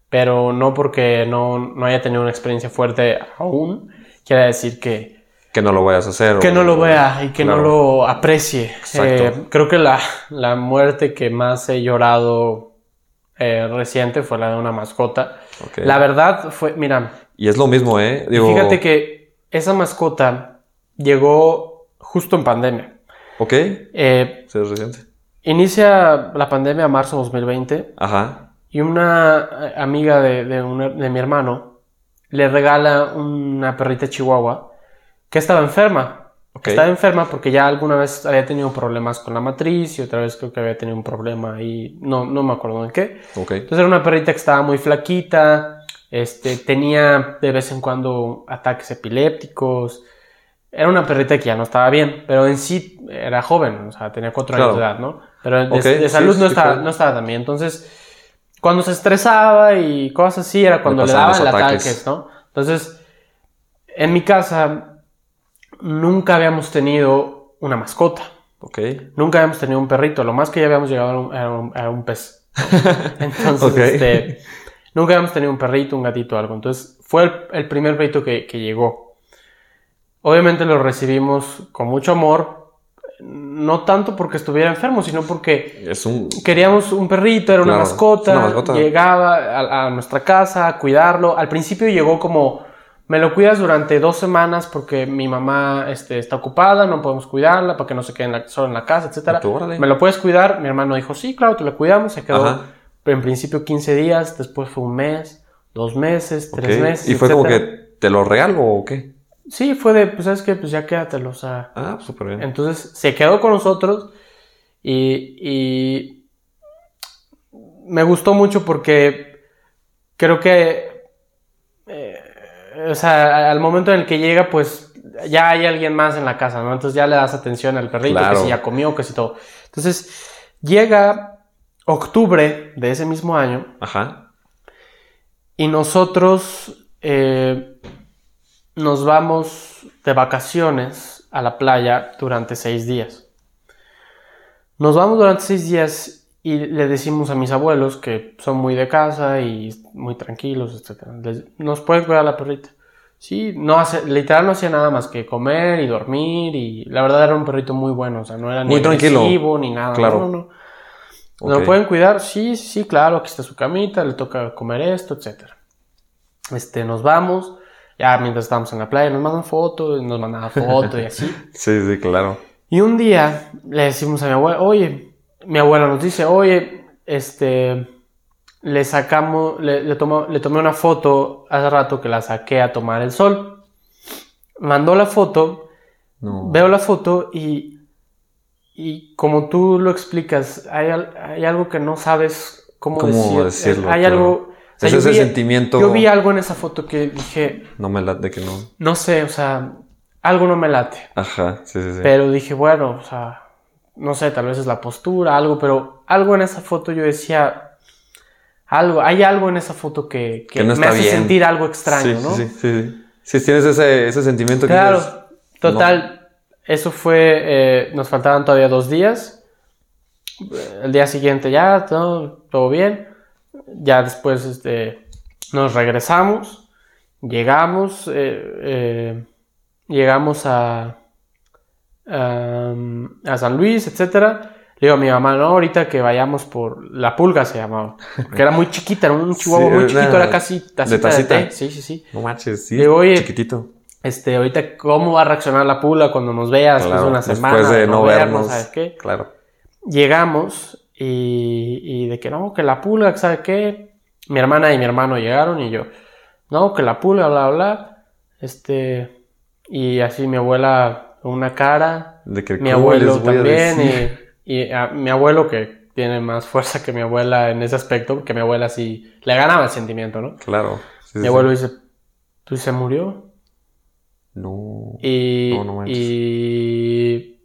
pero no porque no, no haya tenido una experiencia fuerte aún, quiere decir que, que no lo vayas a hacer. que o- no lo vea y que no lo aprecie. Eh, creo que la, la muerte que más he llorado eh, reciente fue la de una mascota. La verdad fue, mira, Y es lo mismo, ¿eh? Digo, fíjate que esa mascota llegó justo en pandemia. Ok, Eh, sí, es reciente. Inicia la pandemia en marzo de 2020 Ajá. y una eh, amiga de, de una- de mi hermano le regala una perrita chihuahua que estaba enferma. Ok. Estaba enferma porque ya alguna vez había tenido problemas con la matriz y otra vez creo que había tenido un problema ahí, no, no me acuerdo en qué. Entonces era una perrita que estaba muy flaquita, este, tenía de vez en cuando ataques epilépticos. Era una perrita que ya no estaba bien, pero en sí era joven, o sea, tenía cuatro Claro. años de edad, ¿no? Pero de, salud sí, no, sí, estaba, no estaba tan bien. Entonces, cuando se estresaba y cosas así, era cuando le, daban los ataques, ataques. ¿no? Entonces, en mi casa nunca habíamos tenido una mascota. Ok. Nunca habíamos tenido un perrito, lo más que ya habíamos llegado era un, era un- era un pez. Entonces, este, nunca habíamos tenido un perrito, un gatito, algo. Entonces, fue el, el primer perrito que, que llegó. Obviamente lo recibimos con mucho amor, no tanto porque estuviera enfermo, sino porque Es un. queríamos un perrito, era una Claro, mascota, una mascota. llegaba a, a nuestra casa a cuidarlo. Al principio llegó como, me lo cuidas durante dos semanas porque mi mamá este, está ocupada, no podemos cuidarla para que no se quede en la- solo en la casa, órale. ¿Me lo puedes cuidar? Mi hermano dijo, sí, claro, te lo cuidamos. Se quedó Ajá. en principio 15 días, después fue un mes, dos meses, tres meses. ¿Y fue como etcétera. que te lo regalo o qué? Sí, fue de, pues sabes que, pues ya quédatelo, o sea... Ah, pues, súper bien. Entonces se quedó con nosotros y, y me gustó mucho porque creo que, eh, o sea, al momento en el que llega, pues ya hay alguien más en la casa, ¿no? Entonces ya le das atención al perrito, Claro. que si ya comió, que si todo. Entonces llega octubre de ese mismo año Ajá. y nosotros eh, nos vamos de vacaciones a la playa durante seis días. Nos vamos durante seis días y le decimos a mis abuelos que son muy de casa y muy tranquilos, etc. Les- nos pueden cuidar la perrita. Sí, no hace, literal no hacía nada más que comer y dormir y la verdad era un perrito muy bueno, o sea, no era ni tranquilo. agresivo ni nada. Claro. No. ¿Lo pueden cuidar? Sí, sí, sí, claro, aquí está su camita, le toca comer esto, etc. Este, nos vamos, ya mientras estábamos en la playa nos mandan fotos, nos mandaban fotos y así. Sí, sí, claro. Y un día le decimos a mi abuela, oye, mi abuela nos dice, oye, este, le sacamos, le, le, tomo- le tomé una foto hace rato que la saqué a tomar el sol. Mandó la foto, No. veo la foto y, y como tú lo explicas, hay, hay algo que no sabes cómo, ¿Cómo decir. decirlo, Hay algo... sea, Es ese vi- sentimiento- Yo vi algo en esa foto que dije, No me late que no. no sé, o sea, algo no me late. Ajá, sí, sí, sí. Pero dije, bueno, o sea, no sé, tal vez es la postura, algo, pero algo en esa foto yo decía, algo, hay algo en esa foto que, que Que no me hace bien. sentir algo extraño, sí, ¿no? Sí, sí, sí, sí. Tienes ese, ese sentimiento que Claro, total, eso fue, eh, nos faltaban todavía dos días. El día siguiente ya, todo, todo bien. Ya después este, nos regresamos, llegamos, eh, eh, llegamos a, a, a San Luis, etcétera. Le digo a mi mamá, no, ahorita que vayamos por la pulga se llamaba, porque era muy chiquita, era un chihuahua Sí, muy chiquito, era casi tacita de, tacita. té. Sí, sí, sí. No manches, sí. Digo, oye, chiquitito. Este, ahorita, ¿cómo va a reaccionar la pula cuando nos vea después Claro, de una después semana? de no vernos. ¿sabes qué? Claro. Llegamos y, y de que no, que la pulga, ¿sabe qué? Mi hermana y mi hermano llegaron y yo, no, que la pulga, bla, bla, este, y así mi abuela una cara, De que mi ¿cómo abuelo también, y, y a mi abuelo que tiene más fuerza que mi abuela en ese aspecto, porque mi abuela sí le ganaba el sentimiento, ¿no? Claro. sí, sí, Mi sí. abuelo dice, ¿tú se murió? No. Y, No, no y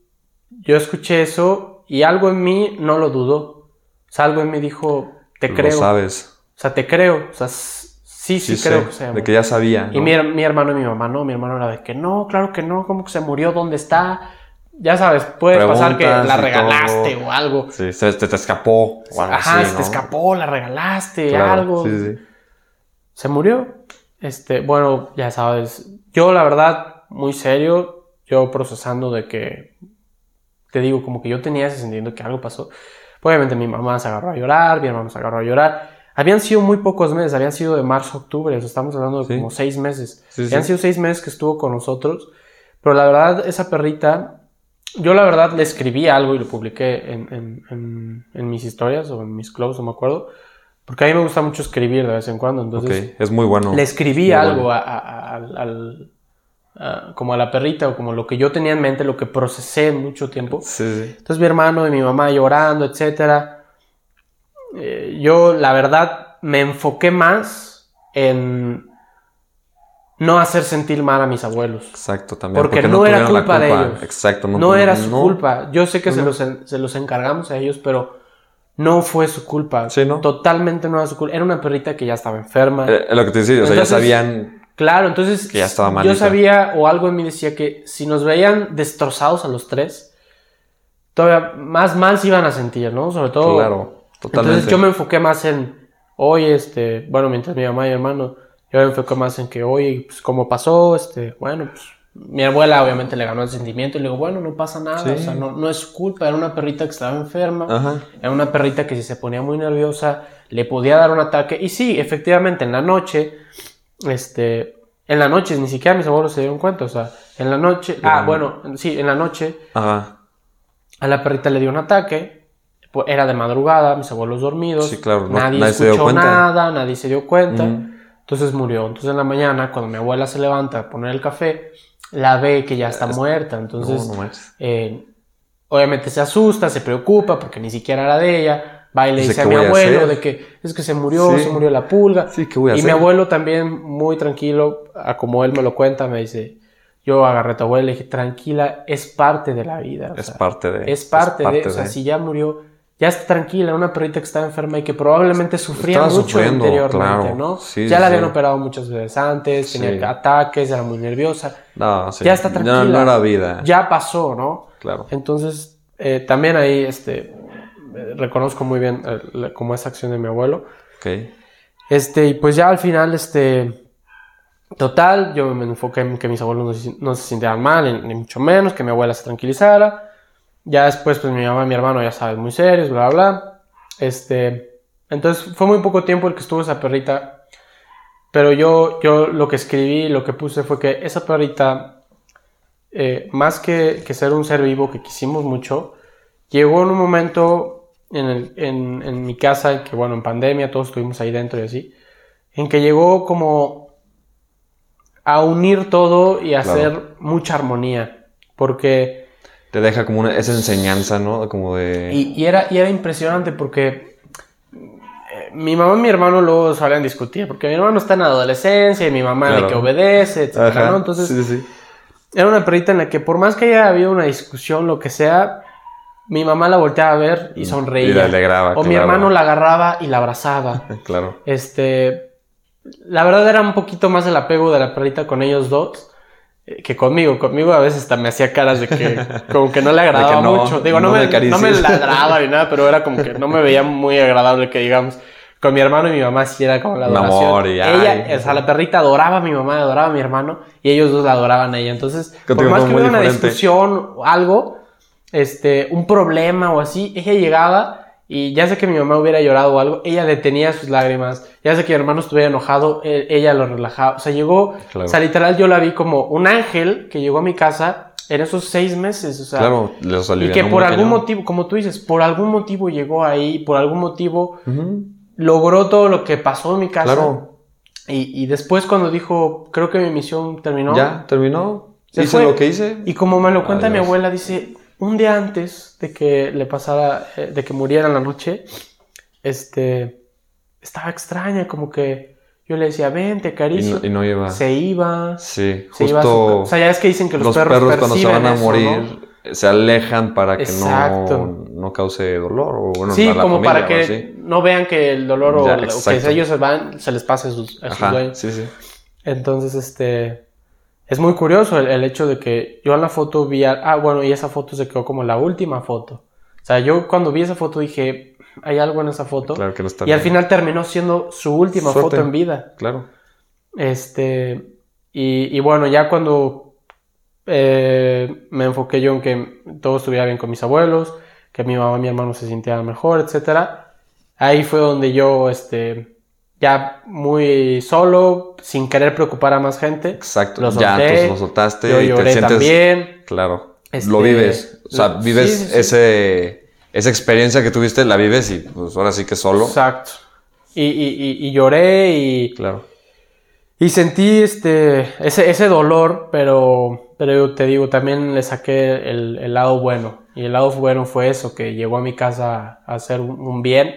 yo escuché eso y algo en mí no lo dudó. O sea, algo en mí dijo, te Lo creo. O sabes. sea, te creo. O sea, sí, sí, Sí, creo sé. que se De que ya sabía. Y ¿no? mi, her- mi hermano y mi mamá, no, mi hermano era de que no, claro que no, ¿cómo que se murió? ¿Dónde está? Ya sabes, puede pasar que la y regalaste todo. o algo. Sí, se te, te escapó. O algo Ajá, así, se te escapó, la regalaste, Claro, algo. Sí, sí. Se murió. Este, bueno, ya sabes. Yo, la verdad, muy serio, yo procesando de que, te digo, como que yo tenía ese sentimiento que algo pasó. Obviamente mi mamá se agarró a llorar, mi hermano se agarró a llorar. Habían sido muy pocos meses, habían sido de marzo a octubre, estamos hablando de Sí. como seis meses. Sí, sí. Habían sido seis meses que estuvo con nosotros, pero la verdad, esa perrita, yo la verdad le escribí algo y lo publiqué en, en- en- en mis historias o en mis clubs, no me acuerdo, porque a mí me gusta mucho escribir de vez en cuando, entonces ok, es muy bueno. le escribí Muy algo bueno. a- a- a- al, al- a- como a la perrita o como lo que yo tenía en mente, lo que procesé mucho tiempo. Sí, sí. Entonces mi hermano y mi mamá llorando, etcétera. Eh, yo la verdad me enfoqué más en no hacer sentir mal a mis abuelos. Exacto, también. Porque no era tuvieron la culpa de ellos. Exacto. No, era su no. culpa. Yo sé que se, No. los, en- se los encargamos a ellos, pero no fue su culpa. Sí, ¿no? Totalmente no era su culpa. Era una perrita que ya estaba enferma. Eh, lo que te decía, o sea, ya sabían. Claro, entonces Que ya estaba yo sabía o algo en mí decía que si nos veían destrozados a los tres, todavía más mal se iban a sentir, ¿no? Sobre todo. Claro, totalmente. Entonces yo me enfoqué más en, oye, este, bueno, mientras mi mamá y mi hermano, yo me enfoqué más en que, oye, pues cómo pasó, este, bueno, pues mi abuela obviamente le ganó el sentimiento y le digo, bueno, no pasa nada, Sí. o sea, no, no es culpa, era una perrita que estaba enferma. Ajá. Era una perrita que si se ponía muy nerviosa le podía dar un ataque. Y sí, efectivamente, en la noche, este, en la noche ni siquiera mis abuelos se dieron cuenta. O sea, en la noche, ah, bueno, sí, en la noche Ajá. a la perrita le dio un ataque. pues, Era de madrugada, mis abuelos dormidos. Sí, claro, no- nadie, escuchó nada, nadie se dio cuenta. Entonces murió. Entonces en la mañana, cuando mi abuela se levanta a poner el café, la ve que ya está muerta. Entonces, no, no manches. eh, obviamente se asusta, se preocupa porque ni siquiera era de ella. Va y le Dice, a ¿qué mi a abuelo de que es que se murió, Sí. se murió la pulga. Sí, ¿qué voy a y hacer? mi abuelo también, muy tranquilo, a como él me lo cuenta, me dice, yo agarré a tu abuela y le dije, tranquila, es parte de la vida. Es sea, parte de. es parte de, o sea, si ya murió, ya está tranquila, una perrita que estaba enferma y que probablemente sufría Estaba mucho interiormente, claro. ¿no? Sí, ya la sí. habían operado muchas veces antes, tenía Sí. ataques, era muy nerviosa. No. Ya está tranquila. No, no era vida. Ya pasó, ¿no? Claro. Entonces, eh, también ahí, este, reconozco muy bien eh, la- como esa acción de mi abuelo. Ok. Este, y pues ya al final, este, total, yo me enfoqué en que mis abuelos no se, no se sintieran mal, ni, ni mucho menos, que mi abuela se tranquilizara. Ya después, pues mi mamá y mi hermano, ya sabes, muy serios, bla, bla, bla. Este, entonces fue muy poco tiempo el que estuvo esa perrita. Pero yo, yo lo que escribí, lo que puse fue que esa perrita, eh, más que, que ser un ser vivo que quisimos mucho, llegó en un momento en, el- en- en mi casa, que bueno, en pandemia todos estuvimos ahí dentro y así, en que llegó como a unir todo y a Claro. hacer mucha armonía. Porque, Te deja como una, esa enseñanza, ¿no? Como de... y, y era, y era impresionante porque eh, mi mamá y mi hermano luego suelen discutir, porque mi hermano está en adolescencia y mi mamá Claro. que obedece, etcétera, ¿no? Entonces, sí, sí. era una perrita en la que por más que haya habido una discusión, lo que sea, mi mamá la volteaba a ver y sonreía. Y la alegraba, o mi hermano la agarraba y la abrazaba. Claro. Este, la verdad era un poquito más el apego de la perrita con ellos dos eh, que conmigo. Conmigo a veces hasta me hacía caras de que como que no le agradaba no, mucho. Digo, no, no me, no me ladraba ni nada, pero era como que no me veía muy agradable que digamos. Con mi hermano y mi mamá sí era como la adoración. amor y, ella, ay. o sea, la perrita adoraba a mi mamá, adoraba a mi hermano y ellos dos la adoraban a ella. Entonces, por más que hubiera una discusión o algo, este, un problema o así, ella llegaba y ya sé que mi mamá hubiera llorado o algo, ella detenía sus lágrimas, ya sé que mi hermano estuviera enojado, e- ella lo relajaba, o sea, llegó, Claro. o sea, literal yo la vi como un ángel que llegó a mi casa en esos seis meses, o sea, Claro, los y que por algún cañón. motivo, como tú dices, por algún motivo llegó ahí, por algún motivo logró todo lo que pasó en mi casa. Claro. Y, y después cuando dijo, creo que mi misión terminó. Ya, terminó. Se hice fue. lo que hice. Y como me lo cuenta mi abuela, dice, un día antes de que le pasara, eh, de que muriera en la noche, este, estaba extraña, como que yo le decía, ven, te Y no, y no iba. Se iba. Sí, Se iba a su justo O sea, ya es que dicen que los, los, perros, perros, cuando se van a eso, morir ¿no? se alejan para que no, no cause dolor. O bueno, Sí, como familia para que no vean que el dolor o, Ya, o que ellos se van, se les pase a sus, a sus Ajá, dueños. sí, sí. Entonces, este, es muy curioso el, el hecho de que yo en la foto vi, a- ah, bueno, y esa foto se quedó como la última foto. O sea, yo cuando vi esa foto dije, hay algo en esa foto. Claro que no está y al final terminó siendo su última foto en vida. Claro. Este, y, y bueno, ya cuando eh, me enfoqué yo en que todo estuviera bien con mis abuelos, que mi mamá y mi hermano se sintieran mejor, etcétera. Ahí fue donde yo, este, ya muy solo, sin querer preocupar a más gente, Exacto. Lo ya, solté, entonces lo soltaste yo y lloré te sientes. también. Claro. Este, lo vives. O sea, vives sí, sí, sí. ese esa experiencia que tuviste, la vives y pues ahora sí que solo. Exacto. Y, y, y, y lloré y, Claro. Y sentí este, ese, ese dolor, pero, pero yo te digo, también le saqué el, el lado bueno. Y el lado bueno fue eso, que llegó a mi casa a hacer un, un bien.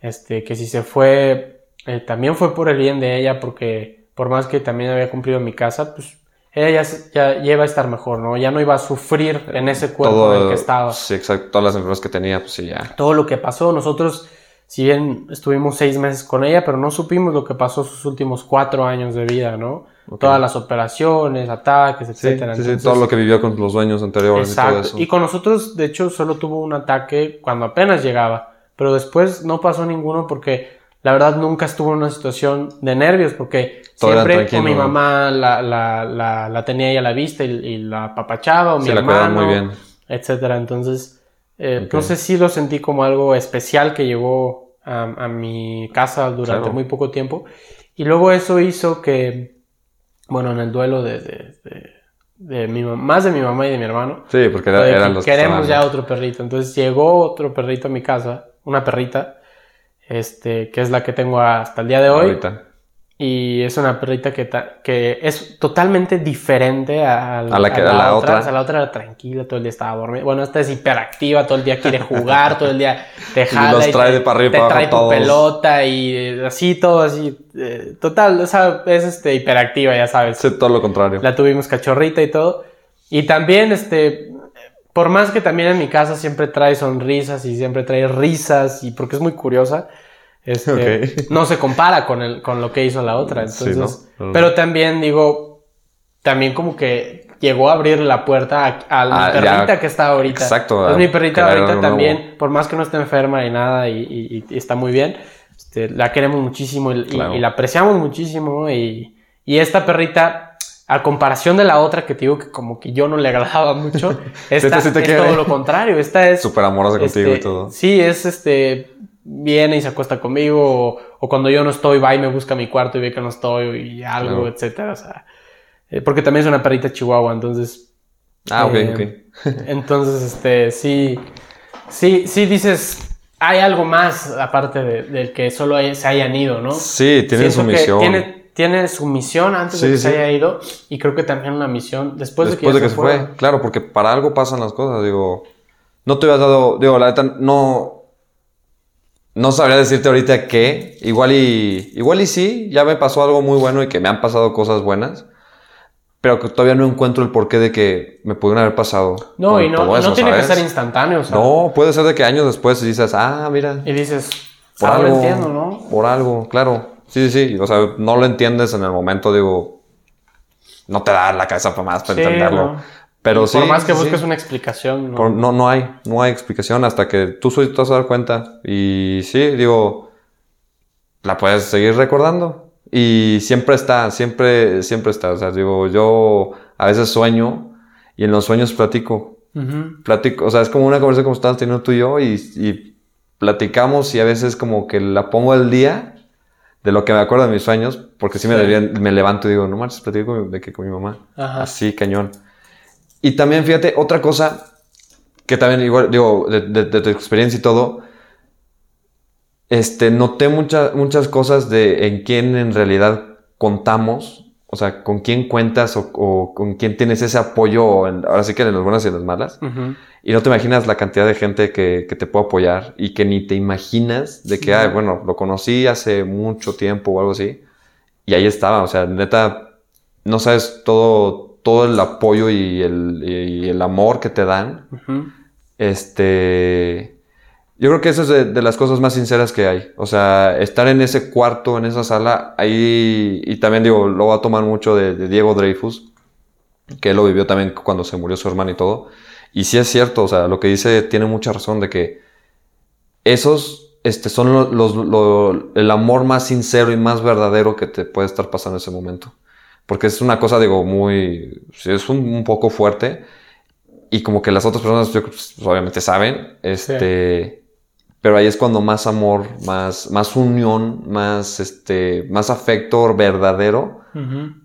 Este, que si se fue, eh, también fue por el bien de ella, porque por más que también había cumplido en mi casa, pues ella ya, se- ya, ya iba a estar mejor, ¿no? Ya no iba a sufrir en ese cuerpo en el que estaba Sí, exacto. Todas las enfermedades que tenía, pues sí, ya. todo lo que pasó. Nosotros, si bien estuvimos seis meses con ella, pero no supimos lo que pasó sus últimos cuatro años de vida, ¿no? Todas las operaciones, ataques, etcétera. sí, sí, Entonces, todo lo que vivió con los dueños anteriores y todo Exacto. eso. Y con nosotros, de hecho, solo tuvo un ataque cuando apenas llegaba, pero después no pasó ninguno porque la verdad nunca estuvo en una situación de nervios porque Todo siempre o tranquilo, mi mamá la, la, la, la tenía ella a la vista y, y la apapachaba o mi hermano, muy bien. etcétera. Entonces, eh, no sé si lo sentí como algo especial que llegó a, a mi casa durante Claro. muy poco tiempo. Y luego eso hizo que, bueno, en el duelo de, de, de- de mi más de mi mamá y de mi hermano, Sí, porque era- eran que los que queremos ya otro perrito. Entonces llegó otro perrito a mi casa, una perrita, este, que es la que tengo hasta el día de hoy. ahorita. Y es una perrita que, ta- que es totalmente diferente a, A la que- a la otra. O sea, la otra era tranquila, todo el día estaba dormida. Bueno, esta es hiperactiva, todo el día quiere jugar, todo el día te jala. los y trae te- de para arriba y te para trae abajo tu todos. pelota y eh, así, todo así. eh, total, o sea, es este, hiperactiva, ya sabes. Sí, todo lo contrario. La tuvimos cachorrita y todo. Y también, este, por más que también en mi casa siempre trae sonrisas y siempre trae risas y porque es muy curiosa, este, Ok. no se compara con, el, con lo que hizo la otra. Sí, Entonces, ¿no? pero también digo, también como que llegó a abrir la puerta a, a la Ah, perrita ya. que está ahorita. Exacto, Entonces, mi perrita ahorita también, nuevo. por más que no esté enferma ni nada y, y- y está muy bien, este, la queremos muchísimo y, y- Claro. y la apreciamos muchísimo. Y, y esta perrita, a comparación de la otra que te digo que como que yo no le agradaba mucho, esta sí te es quiere. todo lo contrario. Esta es Súper amorosa contigo y este, todo. Sí, es este. Viene y se acuesta conmigo, o, o cuando yo no estoy, va y me busca mi cuarto y ve que no estoy, y algo, Claro. etcétera. O sea, eh, porque también es una perrita chihuahua, entonces. Ah, ok, eh, ok. Entonces, este, sí. Sí, sí dices. Hay algo más aparte de- del que solo hay- se hayan ido, ¿no? Sí, tiene su Siento misión. Tiene, tiene su misión antes de Sí, que se sí. haya ido, y creo que también una misión después, Después de de que, que ya se fue. Claro, porque para algo pasan las cosas. Digo, no te hubieras dado. Digo, la neta, no. No sabría decirte ahorita qué. Igual y. Igual y sí, ya me pasó algo muy bueno y que me han pasado cosas buenas. Pero que todavía no encuentro el porqué de que me pudieron haber pasado. No, con y no, todo no eso, tiene que ¿sabes? ser instantáneo, sea, No, puede ser de que años después dices, ah, mira. Y dices, Por ahora algo. lo entiendo, ¿no? Por algo, claro. Sí, sí, sí. O sea, no lo entiendes en el momento, digo. No te da la cabeza para más para Sí, entenderlo. no. Pero sí. Por más que busques sí. una explicación, ¿no? Por- no, no hay, no hay explicación hasta que tú te vas a dar cuenta. Y sí, digo, la puedes seguir recordando. Y siempre está, siempre, siempre está. O sea, digo, yo a veces sueño y en los sueños platico. Ujú. Platico, o sea, es como una conversación como estamos teniendo tú y yo y, y platicamos y a veces como que la pongo al día de lo que me acuerdo de mis sueños, porque sí me, Sí. devien- me levanto y digo, no manches, platico con mi- de que con mi mamá. Ajá. Así, cañón. Y también, fíjate, otra cosa que también, igual, digo, de, de- de tu experiencia y todo, este, noté muchas muchas cosas de en quién en realidad contamos, o sea, con quién cuentas o, o con quién tienes ese apoyo, en- ahora sí que en las buenas y en las malas. Ujú. Y no te imaginas la cantidad de gente que, que te puede apoyar y que ni te imaginas de que, ay, bueno, lo conocí hace mucho tiempo o algo así. Y ahí estaba, o sea, neta, no sabes todo, todo el apoyo y el, y el amor que te dan. Ujú. Este. Yo creo que eso es de, de las cosas más sinceras que hay. O sea, estar en ese cuarto, en esa sala, ahí. Y también digo, lo voy a tomar mucho de, de Diego Dreyfus, que él lo vivió también cuando se murió su hermano y todo. Y sí es cierto, o sea, lo que dice tiene mucha razón de que esos este, son lo- los, lo- el amor más sincero y más verdadero que te puede estar pasando en ese momento. Porque es una cosa, digo, muy. Es un, un poco fuerte. Y como que las otras personas, yo pues, obviamente saben. Este. Pero ahí es cuando más amor, más, más unión, más, este, más afecto verdadero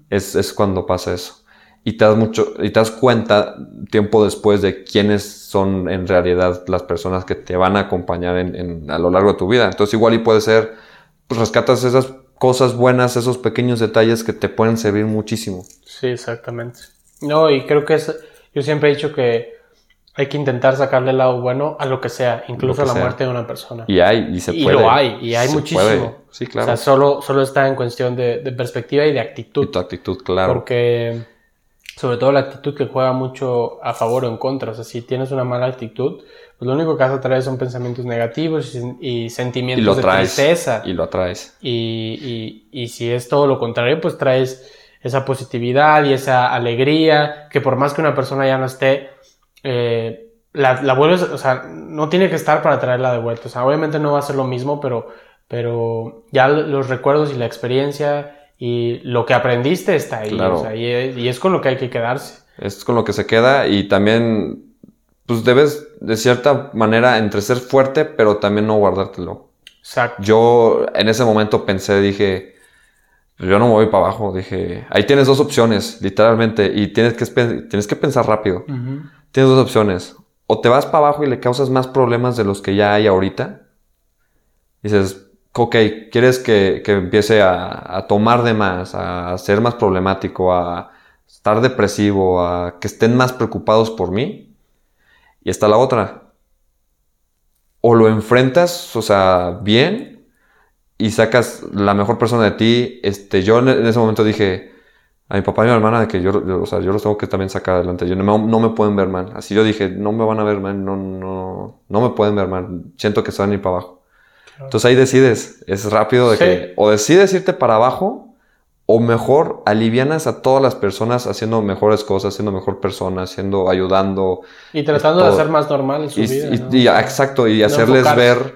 es, es cuando pasa eso. Y te das mucho, y te das cuenta tiempo después de quiénes son en realidad las personas que te van a acompañar en, en- a lo largo de tu vida. Entonces igual y puede ser, pues rescatas esas cosas buenas, esos pequeños detalles que te pueden servir muchísimo. Sí, exactamente. No, y creo que es, yo siempre he dicho que hay que intentar sacarle el lado bueno a lo que sea, incluso a la sea. muerte de una persona. Y hay, y se Y puede. lo hay, y hay Se muchísimo. puede. Sí, O claro. sea, solo, solo está en cuestión de, de perspectiva y de y actitud. tu actitud, claro. Porque, sobre todo la actitud que juega mucho a favor o en contra. O sea, si tienes una mala actitud, pues lo único que vas a traer son pensamientos negativos y, y y sentimientos lo de traes. tristeza. Y lo atraes. Y, y- y si es todo lo contrario, pues traes esa positividad y esa alegría, que por más que una persona ya no esté, eh, la, la vuelves, o sea, no tiene que estar para traerla de vuelta. O sea, obviamente no va a ser lo mismo, pero, pero ya los recuerdos y la experiencia y lo que aprendiste está ahí. Claro. o sea, y, es- y es con lo que hay que quedarse. Es con lo que se queda y también, pues debes de cierta manera entre ser fuerte, pero también no guardártelo. Exacto. Yo en ese momento pensé, dije, yo no me voy para abajo, dije, ahí tienes dos opciones, literalmente, y tienes que, tienes que pensar rápido. Ujú. Tienes dos opciones, o te vas para abajo y le causas más problemas de los que ya hay ahorita. Dices, ok, quieres que, que empiece a, a tomar de más, a ser más problemático, a estar depresivo, a que estén más preocupados por mí. Y está la otra. O lo enfrentas, o sea, bien, y sacas la mejor persona de ti. Este, yo en, ese momento dije a mi papá y a mi hermana de que yo, yo, o sea, yo los tengo que también sacar adelante. Yo no, me- no me pueden ver mal. Así yo dije, no me van a ver mal, no, no, no me pueden ver mal. Siento que se van a ir para abajo. Entonces ahí decides, es rápido de Sí. que o decides irte para abajo o mejor, alivianas a todas las personas haciendo mejores cosas, siendo mejor persona, haciendo, ayudando. Y tratando de hacer más normal su Y, vida. y- ¿no? y- exacto, y no hacerles enfocarse. ver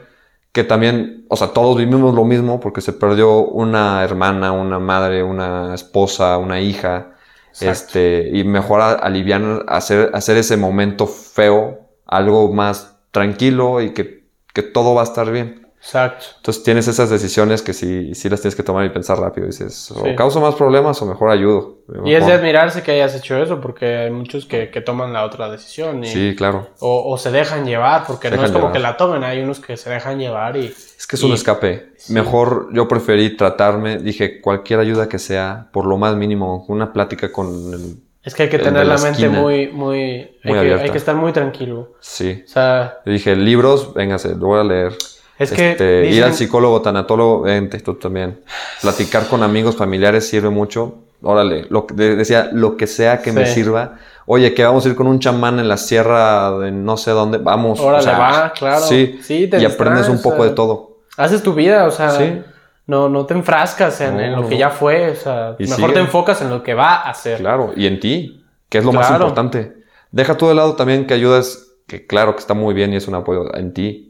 que también, o sea, todos vivimos lo mismo porque se perdió una hermana, una madre, una esposa, una hija. Exacto. Este, y mejor aliviar, hacer, hacer ese momento feo, algo más tranquilo y que, que todo va a estar bien. Exacto. Entonces tienes esas decisiones que sí, sí las tienes que tomar y pensar rápido. Dices, o Sí. causo más problemas o mejor ayudo. Y es de admirarse que hayas hecho eso, porque hay muchos que, que toman la otra decisión. Y, Sí, claro. o, o se dejan llevar, porque no es como llevar. que la tomen, hay unos que se dejan llevar y... Es que es un escape. sí. Mejor yo preferí tratarme, dije, cualquier ayuda que sea, por lo más mínimo, una plática con el... Es que hay que tener la la mente muy, muy... hay, Muy que, hay que estar muy tranquilo. Sí. O sea, dije, libros, véngase, lo voy a leer. Es que... Este, Ir al psicólogo, tanatólogo, vente, tú también. Platicar con amigos, familiares sirve mucho. Órale, lo que decía, lo que sea que me sirva. Oye, que vamos a ir con un chamán en la sierra de no sé dónde, vamos. Órale, o sea, va, claro. Sí, Sí, te y aprendes un poco o sea, de todo. Haces tu vida, o sea... Sí. No, no te enfrascas en, No, en lo no, que ya fue, o sea, Y mejor sigue. te enfocas en lo que va a hacer. Claro, y en ti, que es lo más importante. Deja tú de lado también que ayudas, que claro que está muy bien y es un apoyo en ti.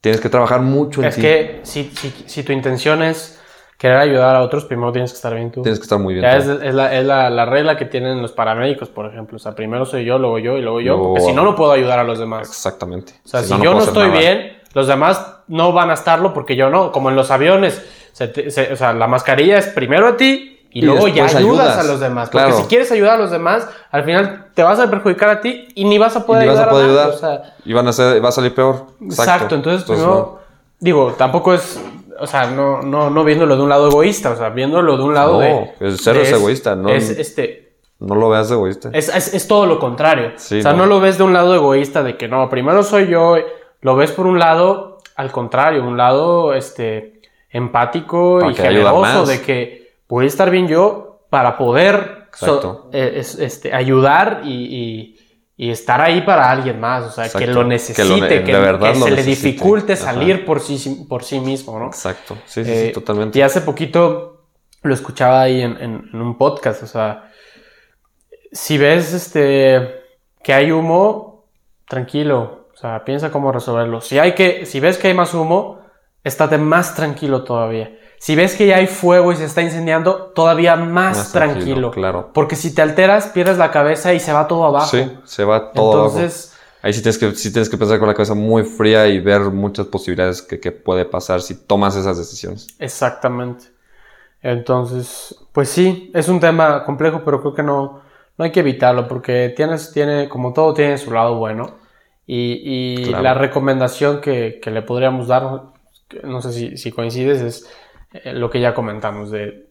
Tienes que trabajar mucho en Es ti. que si, si, si tu intención es querer ayudar a otros, primero tienes que estar bien tú. Tienes que estar muy bien. Ya tú. es, es la, es la, la regla que tienen los paramédicos, por ejemplo. O sea, primero soy yo, luego yo y luego yo, Luego- porque si no, no puedo ayudar a los demás. Exactamente. O sea, si, no, yo no estoy nada. bien, los demás no van a estarlo porque yo no. Como en los aviones. Se te- se- o sea, la mascarilla es primero a ti y, Y luego ya ayudas, ayudas. a los demás. Porque Claro. si quieres ayudar a los demás, al final te vas a perjudicar a ti y ni vas a Y poder ni vas ayudar a poder ayudar. o sea, y van a ser, va a salir peor. Exacto, entonces Entonces, primero, digo, tampoco es, o sea, no, no, no viéndolo de un lado egoísta, o sea, viéndolo de un lado No, de... es cero de es egoísta, no- Es, este, no, no lo veas de egoísta. es, es, es todo lo contrario. Sí, o sea, no. no. lo ves de un lado egoísta de que no, primero soy yo, lo ves por un lado, al contrario, un lado, este, empático Para y generoso de que voy a estar bien yo para poder so- eh, es- este, ayudar y... y- y estar ahí para alguien más, o sea, que lo Que necesite, lo que, se le necesite. dificulte Ajá. salir por sí, por sí mismo, ¿no? Exacto. Sí, sí, Eh, sí, totalmente. Y hace poquito lo escuchaba ahí en, en- en un podcast, o sea, si ves este que hay humo, tranquilo, o sea, piensa cómo resolverlo. Si hay que, si ves que hay más humo, estate más tranquilo todavía. Si ves que ya hay fuego y se está incendiando, todavía más, Más tranquilo. tranquilo, claro. Porque si te alteras, pierdes la cabeza y se va todo abajo. Sí, se va todo abajo. Entonces, Ahí sí tienes, que, sí tienes que pensar con la cabeza muy fría y ver muchas posibilidades que, que puede pasar si tomas esas decisiones. Exactamente. Entonces, pues sí, es un tema complejo, pero creo que no, no hay que evitarlo porque tienes, tiene, como todo tiene su lado bueno. Y, y Claro. la recomendación que, que le podríamos dar, no sé si, si coincides, es eh, lo que ya comentamos, de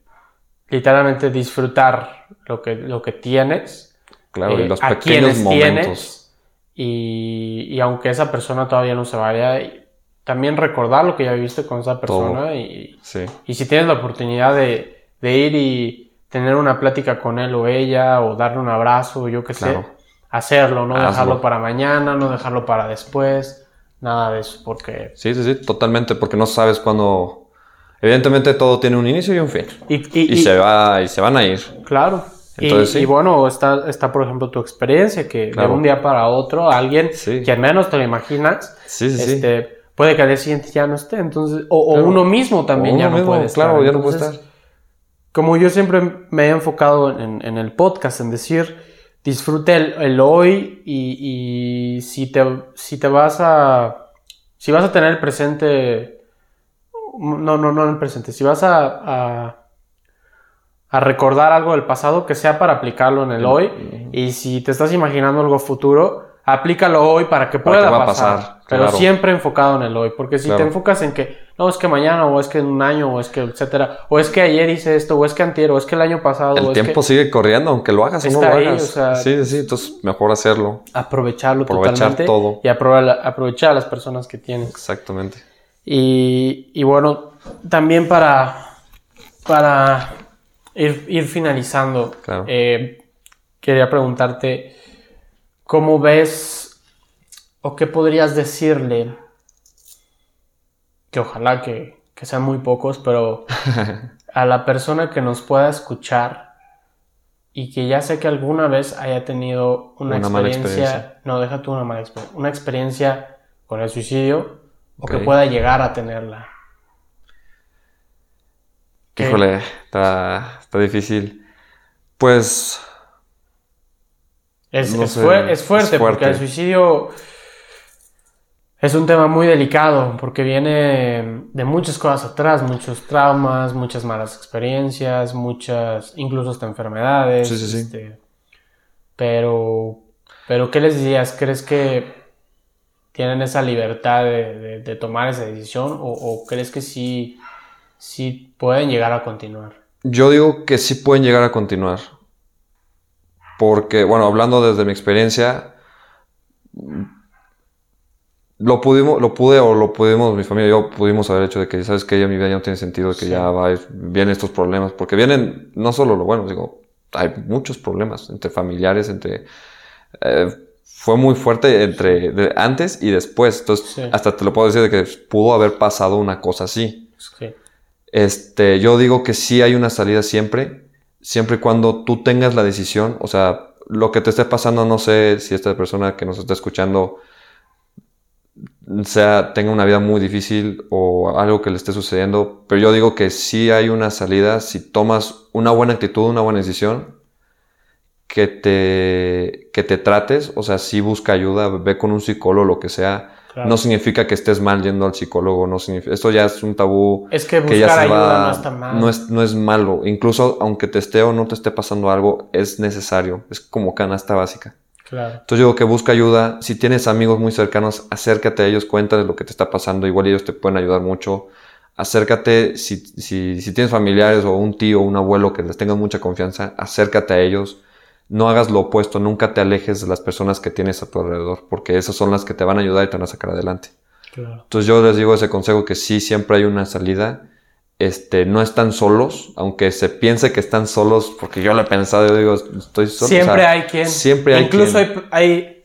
literalmente disfrutar lo que, lo que tienes, Claro, eh, y los a pequeños momentos. tienes, y, y aunque esa persona todavía no se vaya, también recordar lo que ya viviste con esa persona y, Sí, y si tienes la oportunidad de, de ir y tener una plática con él o ella, o darle un abrazo, yo qué Claro. sé, hacerlo, no Hazlo. dejarlo para mañana, no dejarlo para después, nada de eso, porque... sí, sí, sí, totalmente, porque no sabes cuándo... Evidentemente todo tiene un inicio y un fin. Y, Y, y- se, va, y se van a ir. Claro. Y- Entonces, sí. y, bueno, está, está por ejemplo tu experiencia, que Claro. de un día para otro alguien Sí. que al menos te lo imaginas, Sí, sí, sí. este, puede que al día siguiente ya no esté, entonces, o, o Claro. uno mismo también O ya uno no mismo, puede estar. Claro, ya no puede estar. como yo siempre me he enfocado en, en el podcast, en decir, disfrute el, el hoy y, y si, te, si te vas a, si vas a tener presente, no, no, no el presente, si vas a, a, a recordar algo del pasado, que sea para aplicarlo en el hoy, y si te estás imaginando algo futuro, aplícalo hoy para que Para pueda que pasar, pasar, pero claro. siempre enfocado en el hoy, porque si Claro. te enfocas en que, no, es que mañana, o es que en un año, o es que, etcétera, o es que ayer hice esto, o es que antier, o es que el año pasado, o El es tiempo que sigue corriendo, aunque lo hagas o no Está lo ahí, hagas. o sea- sí, sí, entonces mejor hacerlo. aprovecharlo Aprovechar totalmente todo. y aprovechar, aprovechar a las personas que tienes. Exactamente. Y, y bueno, también para, para ir, ir finalizando, Claro. eh, quería preguntarte, ¿cómo ves o qué podrías decirle que ojalá que, que sean muy pocos, pero a la persona que nos pueda escuchar y que ya sé que alguna vez haya tenido una, Una mala experiencia, experiencia. no, deja tú una mala experiencia, una experiencia con el suicidio o que pueda llegar a tenerla. ¿Qué? Híjole, está, está difícil. Pues Es, No es sé, fue- es fuerte, es porque el suicidio es un tema muy delicado porque viene de muchas cosas atrás, muchos traumas, muchas malas experiencias, muchas, incluso hasta enfermedades. Sí, sí, sí. este, pero, pero, ¿qué les dirías? ¿Crees que tienen esa libertad de, de- de tomar esa decisión o, o crees que sí, sí pueden llegar a continuar? yo digo que sí pueden llegar a continuar. Porque, bueno, hablando desde mi experiencia, lo pudimos, lo pude o lo pudimos, mi familia y yo pudimos haber hecho de que, sabes que ya mi vida ya no tiene sentido, que Sí. ya va, vienen estos problemas, porque vienen no solo lo bueno, digo, hay muchos problemas entre familiares, entre... eh, fue muy fuerte entre de- antes y después, entonces Sí. hasta te lo puedo decir de que pudo haber pasado una cosa así. Sí. Este, yo digo que sí hay una salida siempre, siempre y cuando tú tengas la decisión, o sea, lo que te esté pasando, no sé si esta persona que nos está escuchando sea, tenga una vida muy difícil o algo que le esté sucediendo, pero yo digo que sí hay una salida si tomas una buena actitud, una buena decisión, que te, que te trates, o sea, sí busca ayuda, ve con un psicólogo, lo que sea. Claro. No significa que estés mal yendo al psicólogo, no significa, esto ya es un tabú Es que que ya buscar se ayuda va, no está mal. no es, no es malo. Incluso aunque te esté o no te esté pasando algo, es necesario. Es como canasta básica. Claro. Entonces digo que busca ayuda. Si tienes amigos muy cercanos, acércate a ellos, cuéntales lo que te está pasando. Igual ellos te pueden ayudar mucho. Acércate, si, si, si tienes familiares o un tío o un abuelo que les tengas mucha confianza, acércate a ellos. No hagas lo opuesto, nunca te alejes de las personas que tienes a tu alrededor, porque esas son las que te van a ayudar y te van a sacar adelante. Claro. Entonces yo les digo ese consejo que sí, siempre hay una salida. Este, no están solos, aunque se piense que están solos, porque yo lo he pensado, yo digo, estoy solo. Siempre o sea, hay quien. Siempre hay Incluso quien. hay, hay,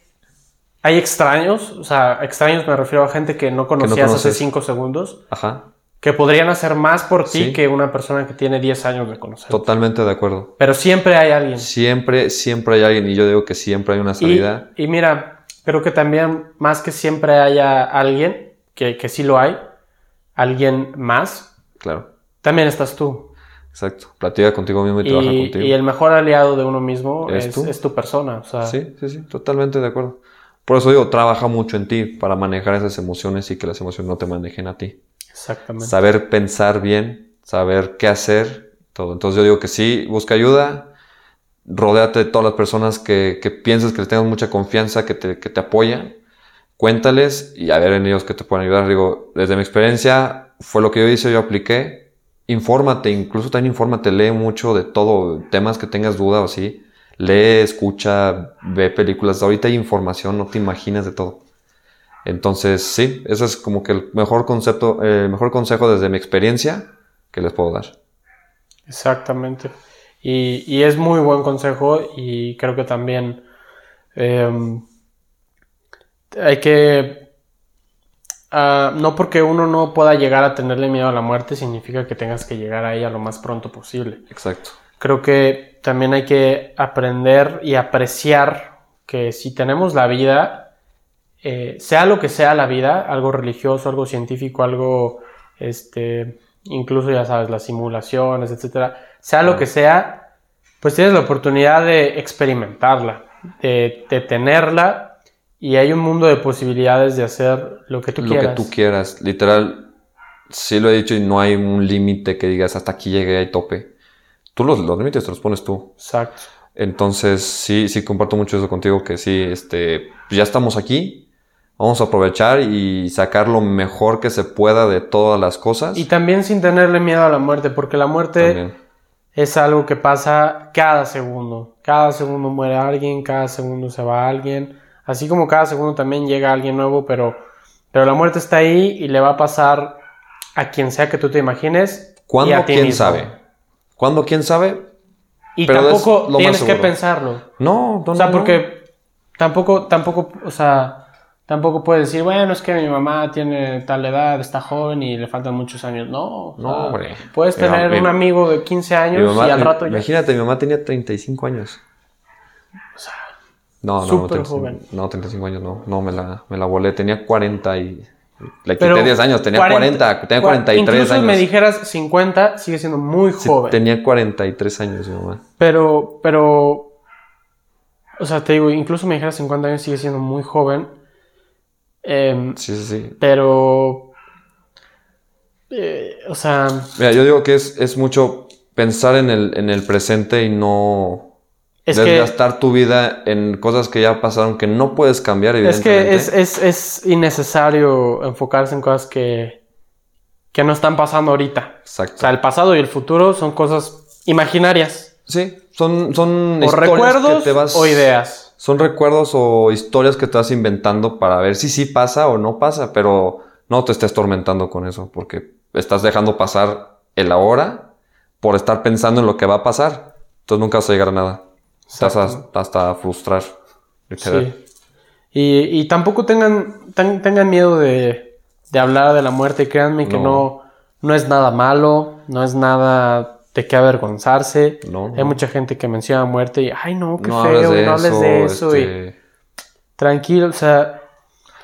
hay extraños, o sea, extraños me refiero a gente que no conocías hace cinco segundos, Ajá, que podrían hacer más por ti Sí. que una persona que tiene 10 años de conocer. totalmente de acuerdo. Pero siempre hay alguien. Siempre, siempre hay alguien, y yo digo que siempre hay una salida. y mira, creo que también, más que siempre haya alguien, que, que sí lo hay, alguien más, Claro, también estás tú. exacto. Platica contigo mismo y, trabaja contigo. y el mejor aliado de uno mismo ¿Eres es, tú? es tu persona. O sea, Sí, sí, sí, totalmente de acuerdo. Por eso digo, trabaja mucho en ti para manejar esas emociones y que las emociones no te manejen a ti. Saber pensar bien, saber qué hacer, todo. Entonces yo digo que sí, busca ayuda, rodéate de todas las personas que, que pienses que les tengas mucha confianza, que te, que te apoyan, cuéntales y a ver en ellos que te pueden ayudar. Digo, desde mi experiencia fue lo que yo hice, yo apliqué, infórmate, incluso también infórmate, lee mucho de todo, temas que tengas duda o así, lee, escucha, ve películas, ahorita hay información, no te imaginas de todo. Entonces, sí, ese es como que el mejor concepto, el mejor consejo desde mi experiencia que les puedo dar. Exactamente. Y, y es muy buen consejo y creo que también em, hay que... ah, no porque uno no pueda llegar a tenerle miedo a la muerte significa que tengas que llegar a ella lo más pronto posible. Exacto. Creo que también hay que aprender y apreciar que si tenemos la vida, eh, sea lo que sea la vida, algo religioso, algo científico, algo, este, incluso ya sabes, las simulaciones, etcétera, sea lo que sea, pues tienes la oportunidad de experimentarla, de, de tenerla y hay un mundo de posibilidades de hacer lo que tú Lo quieras. que tú quieras. Literal, sí lo he dicho y no hay un límite que digas hasta aquí llegué, hay tope. Tú los, los límites te los pones tú. Exacto. Entonces, sí, sí comparto mucho eso contigo, que sí, este, ya estamos aquí, vamos a aprovechar y sacar lo mejor que se pueda de todas las cosas. Y también sin tenerle miedo a la muerte, porque la muerte También. es algo que pasa cada segundo. Cada segundo muere alguien, cada segundo se va alguien. Así como cada segundo también llega alguien nuevo, pero, pero la muerte está ahí y le va a pasar a quien sea que tú te imagines. y ¿Cuándo? a ti ¿Quién mismo. sabe? ¿Cuándo? ¿Quién sabe? Y Pero tampoco tienes que pensarlo. No, no, O sea, no, no. porque tampoco, tampoco, o sea, tampoco puedes decir, bueno, es que mi mamá tiene tal edad, está joven y le faltan muchos años. No, o No, sea, hombre. Puedes Mi tener mam- un mi- amigo de 15 Mi años mamá- y al mi- rato ya. Imagínate, mi mamá tenía 35 años. No, no, no, súper 35, joven. no, 35 años no, no, me la, me la volé, tenía 40 y... Le Pero quité 10 años, tenía 40, tenía cua- 43 incluso años. me dijeras 50, sigue siendo muy Sí, joven. tenía 43 años mi mamá. Pero, pero, o sea, te digo, incluso me dijeras 50 años, sigue siendo muy joven. Em, Sí, sí, sí. pero, eh, o sea, Mira, yo digo que es, es mucho pensar en el, en el presente y no es que, desgastar tu vida en cosas que ya pasaron que no puedes cambiar, es que es, es, es innecesario enfocarse en cosas que, que no están pasando ahorita. Exacto. O sea, el pasado y el futuro son cosas imaginarias. sí, son, son O recuerdos que te vas... o ideas. Son recuerdos o historias que te vas inventando para ver si sí pasa o no pasa, pero no te estés tormentando con eso, porque estás dejando pasar el ahora por estar pensando en lo que va a pasar. Entonces nunca vas a llegar a nada. Exacto. hasta a frustrar. Sí. Y, y tampoco tengan, ten- tengan miedo de, de hablar de la muerte. Créanme que No. no, no es nada malo, no es nada de qué avergonzarse. No, no. Hay mucha gente que menciona muerte y, ay, no, qué No feo, no hables de eso. y este, tranquilo, o sea,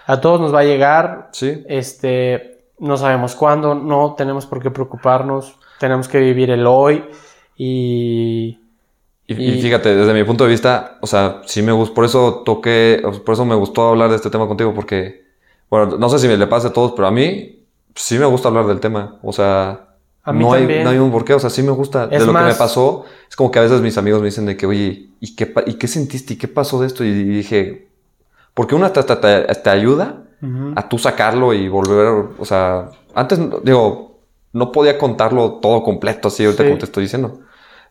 a todos nos va a llegar. Sí, Este, no sabemos cuándo, no tenemos por qué preocuparnos. Tenemos que vivir el hoy y. Y, Y- y fíjate, desde mi punto de vista, o sea, sí me gustó, por eso toqué, por eso me gustó hablar de este tema contigo, porque, bueno, no sé si me le pasa a todos, pero a mí sí me gusta hablar del tema, o sea, A mí no, hay, no hay un porqué, o sea, sí me gusta. Es de lo que me pasó, es como que a veces mis amigos me dicen de que, oye, ¿y qué, ¿y qué sentiste? ¿Y qué pasó de esto? Y dije, porque una te, te, te- te ayuda a tú sacarlo y volver, o sea, antes, digo, no podía contarlo todo completo así ahorita Sí. como te estoy diciendo,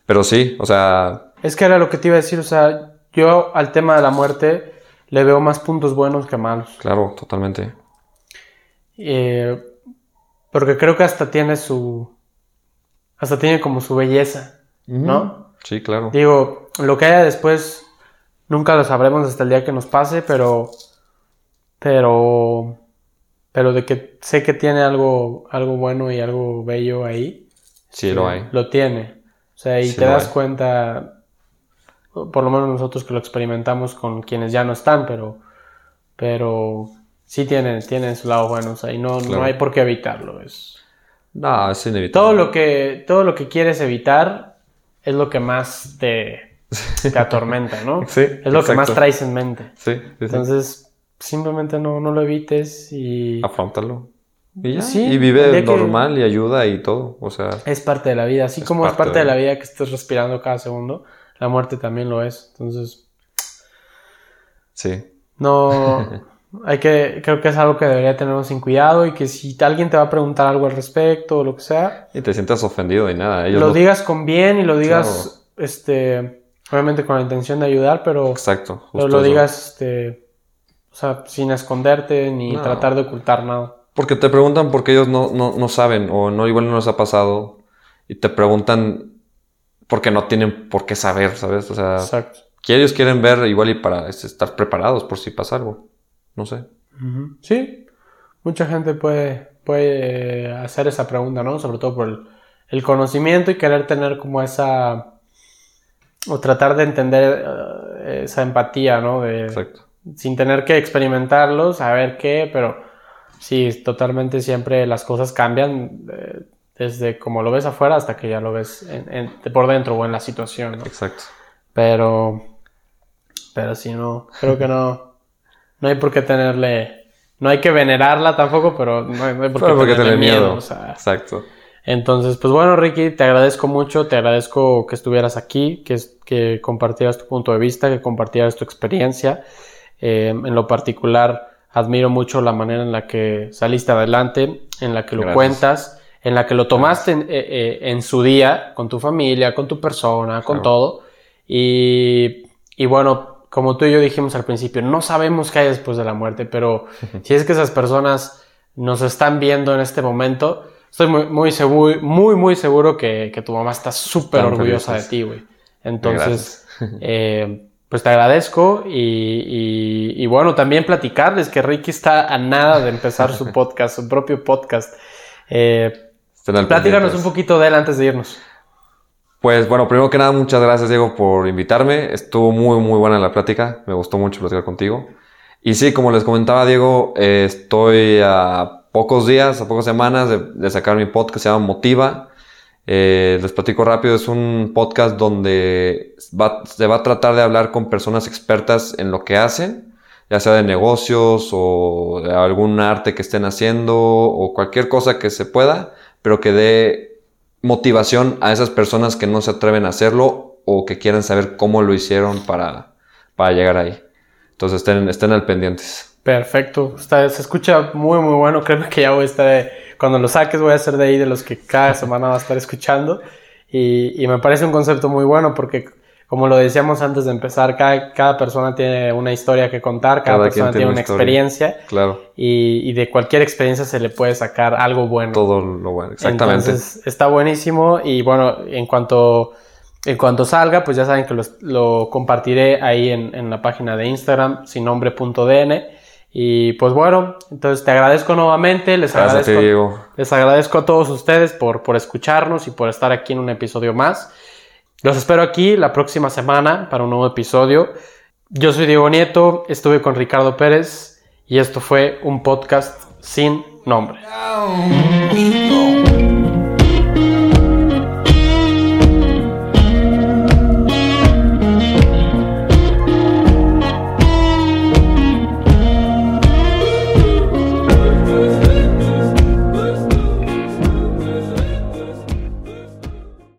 pero sí, o sea, Es que era lo que te iba a decir, o sea, yo al tema de la muerte le veo más puntos buenos que malos. claro, totalmente. Eh, porque creo que hasta tiene su. Hasta tiene como su belleza, ¿no? Sí, claro. Digo, lo que haya después nunca lo sabremos hasta el día que nos pase, pero. Pero. Pero de que sé que tiene algo, algo bueno y algo bello ahí. Sí, lo hay. Lo tiene. O sea, y Sí te das hay. cuenta, por lo menos nosotros que lo experimentamos con quienes ya no están, pero, pero sí tiene, tiene su lado bueno, o sea, y no, no hay por qué evitarlo. Es, No, es inevitable. todo lo que, todo lo que quieres evitar es lo que más te, te atormenta, ¿no? Sí, es lo que más traes en mente. Sí, sí. Entonces, simplemente no, no lo evites y Afrontalo. Y ya. Sí, y vive normal y ayuda y todo. O sea, es parte de la vida. Así Es como es parte de la vida que estés respirando cada segundo, la muerte también lo es. Entonces, sí. No, hay que, creo que es algo que debería tenernos sin cuidado y que si alguien te va a preguntar algo al respecto o lo que sea, Y te sientas ofendido y nada. Ellos lo digas con bien y lo digas, este, obviamente con la intención de ayudar, pero, Exacto. pero lo eso. digas, este, o sea, sin esconderte ni No. tratar de ocultar nada. Porque te preguntan porque ellos no, no, no saben o no igual no les ha pasado. Y te preguntan porque no tienen por qué saber, ¿sabes? O sea, Exacto. que ellos quieren ver igual y para este, estar preparados por si pasa algo. No sé. Sí, mucha gente puede, puede hacer esa pregunta, ¿no? Sobre todo por el, el conocimiento y querer tener como esa, o tratar de entender eh, esa empatía, ¿no? De, Exacto. sin tener que experimentarlo, saber qué, pero sí, totalmente siempre las cosas cambian eh, desde como lo ves afuera hasta que ya lo ves en- en- por dentro o en la situación, ¿no? Exacto. Pero, pero si no, creo que no, no hay por qué tenerle, no hay que venerarla tampoco, pero no hay, no hay por qué tenerle tener miedo. miedo, o sea. Exacto. Entonces, pues bueno, Ricky, te agradezco mucho, te agradezco que estuvieras aquí, que, que compartieras tu punto de vista, que compartieras tu experiencia. Eh, en lo particular, admiro mucho la manera en la que saliste adelante, en la que lo Gracias. cuentas, en la que lo tomaste en, eh, eh, en su día, con tu familia, con tu persona, con Claro. todo. Y, y bueno, como tú y yo dijimos al principio, no sabemos qué hay después de la muerte, pero si es que esas personas nos están viendo en este momento, estoy muy, muy seguro, muy, muy seguro que, que tu mamá está súper orgullosa de ti, güey. Entonces, eh, pues te agradezco y, y- y bueno, también platicarles que Ricky está a nada de empezar su podcast, su propio podcast. Eh, platícanos un poquito de él antes de irnos. Pues bueno, primero que nada, muchas gracias Diego por invitarme. Estuvo muy, muy buena la plática. Me gustó mucho platicar contigo. Y sí, como les comentaba Diego, estoy a pocos días, a pocas semanas de, sacar mi podcast, se llama Motiva. Eh, les platico rápido, es un podcast donde se va a tratar de hablar con personas expertas en lo que hacen, ya sea de negocios o de algún arte que estén haciendo o cualquier cosa que se pueda, pero que dé motivación a esas personas que no se atreven a hacerlo o que quieren saber cómo lo hicieron para, para llegar ahí. Entonces estén, estén al pendientes. Perfecto, Está- se escucha muy muy bueno, créeme que ya voy a estar, de- cuando lo saques voy a ser de ahí de los que cada semana va a estar escuchando y, y me parece un concepto muy bueno porque como lo decíamos antes de empezar, cada, cada persona tiene una historia que contar, cada, Cada persona tiene, tiene una historia. experiencia Claro, y, y de cualquier experiencia se le puede sacar algo bueno. todo lo bueno, exactamente. Entonces está buenísimo y bueno, en cuanto, en cuanto salga, pues ya saben que los- lo compartiré ahí en, en la página de Instagram, sin nombre.dn. Y pues bueno, entonces te agradezco nuevamente, les Gracias a ti, agradezco, Diego. les agradezco a todos ustedes por, por escucharnos y por estar aquí en un episodio más. Los espero aquí la próxima semana para un nuevo episodio. Yo soy Diego Nieto, estuve con Ricardo Pérez y esto fue un podcast sin nombre.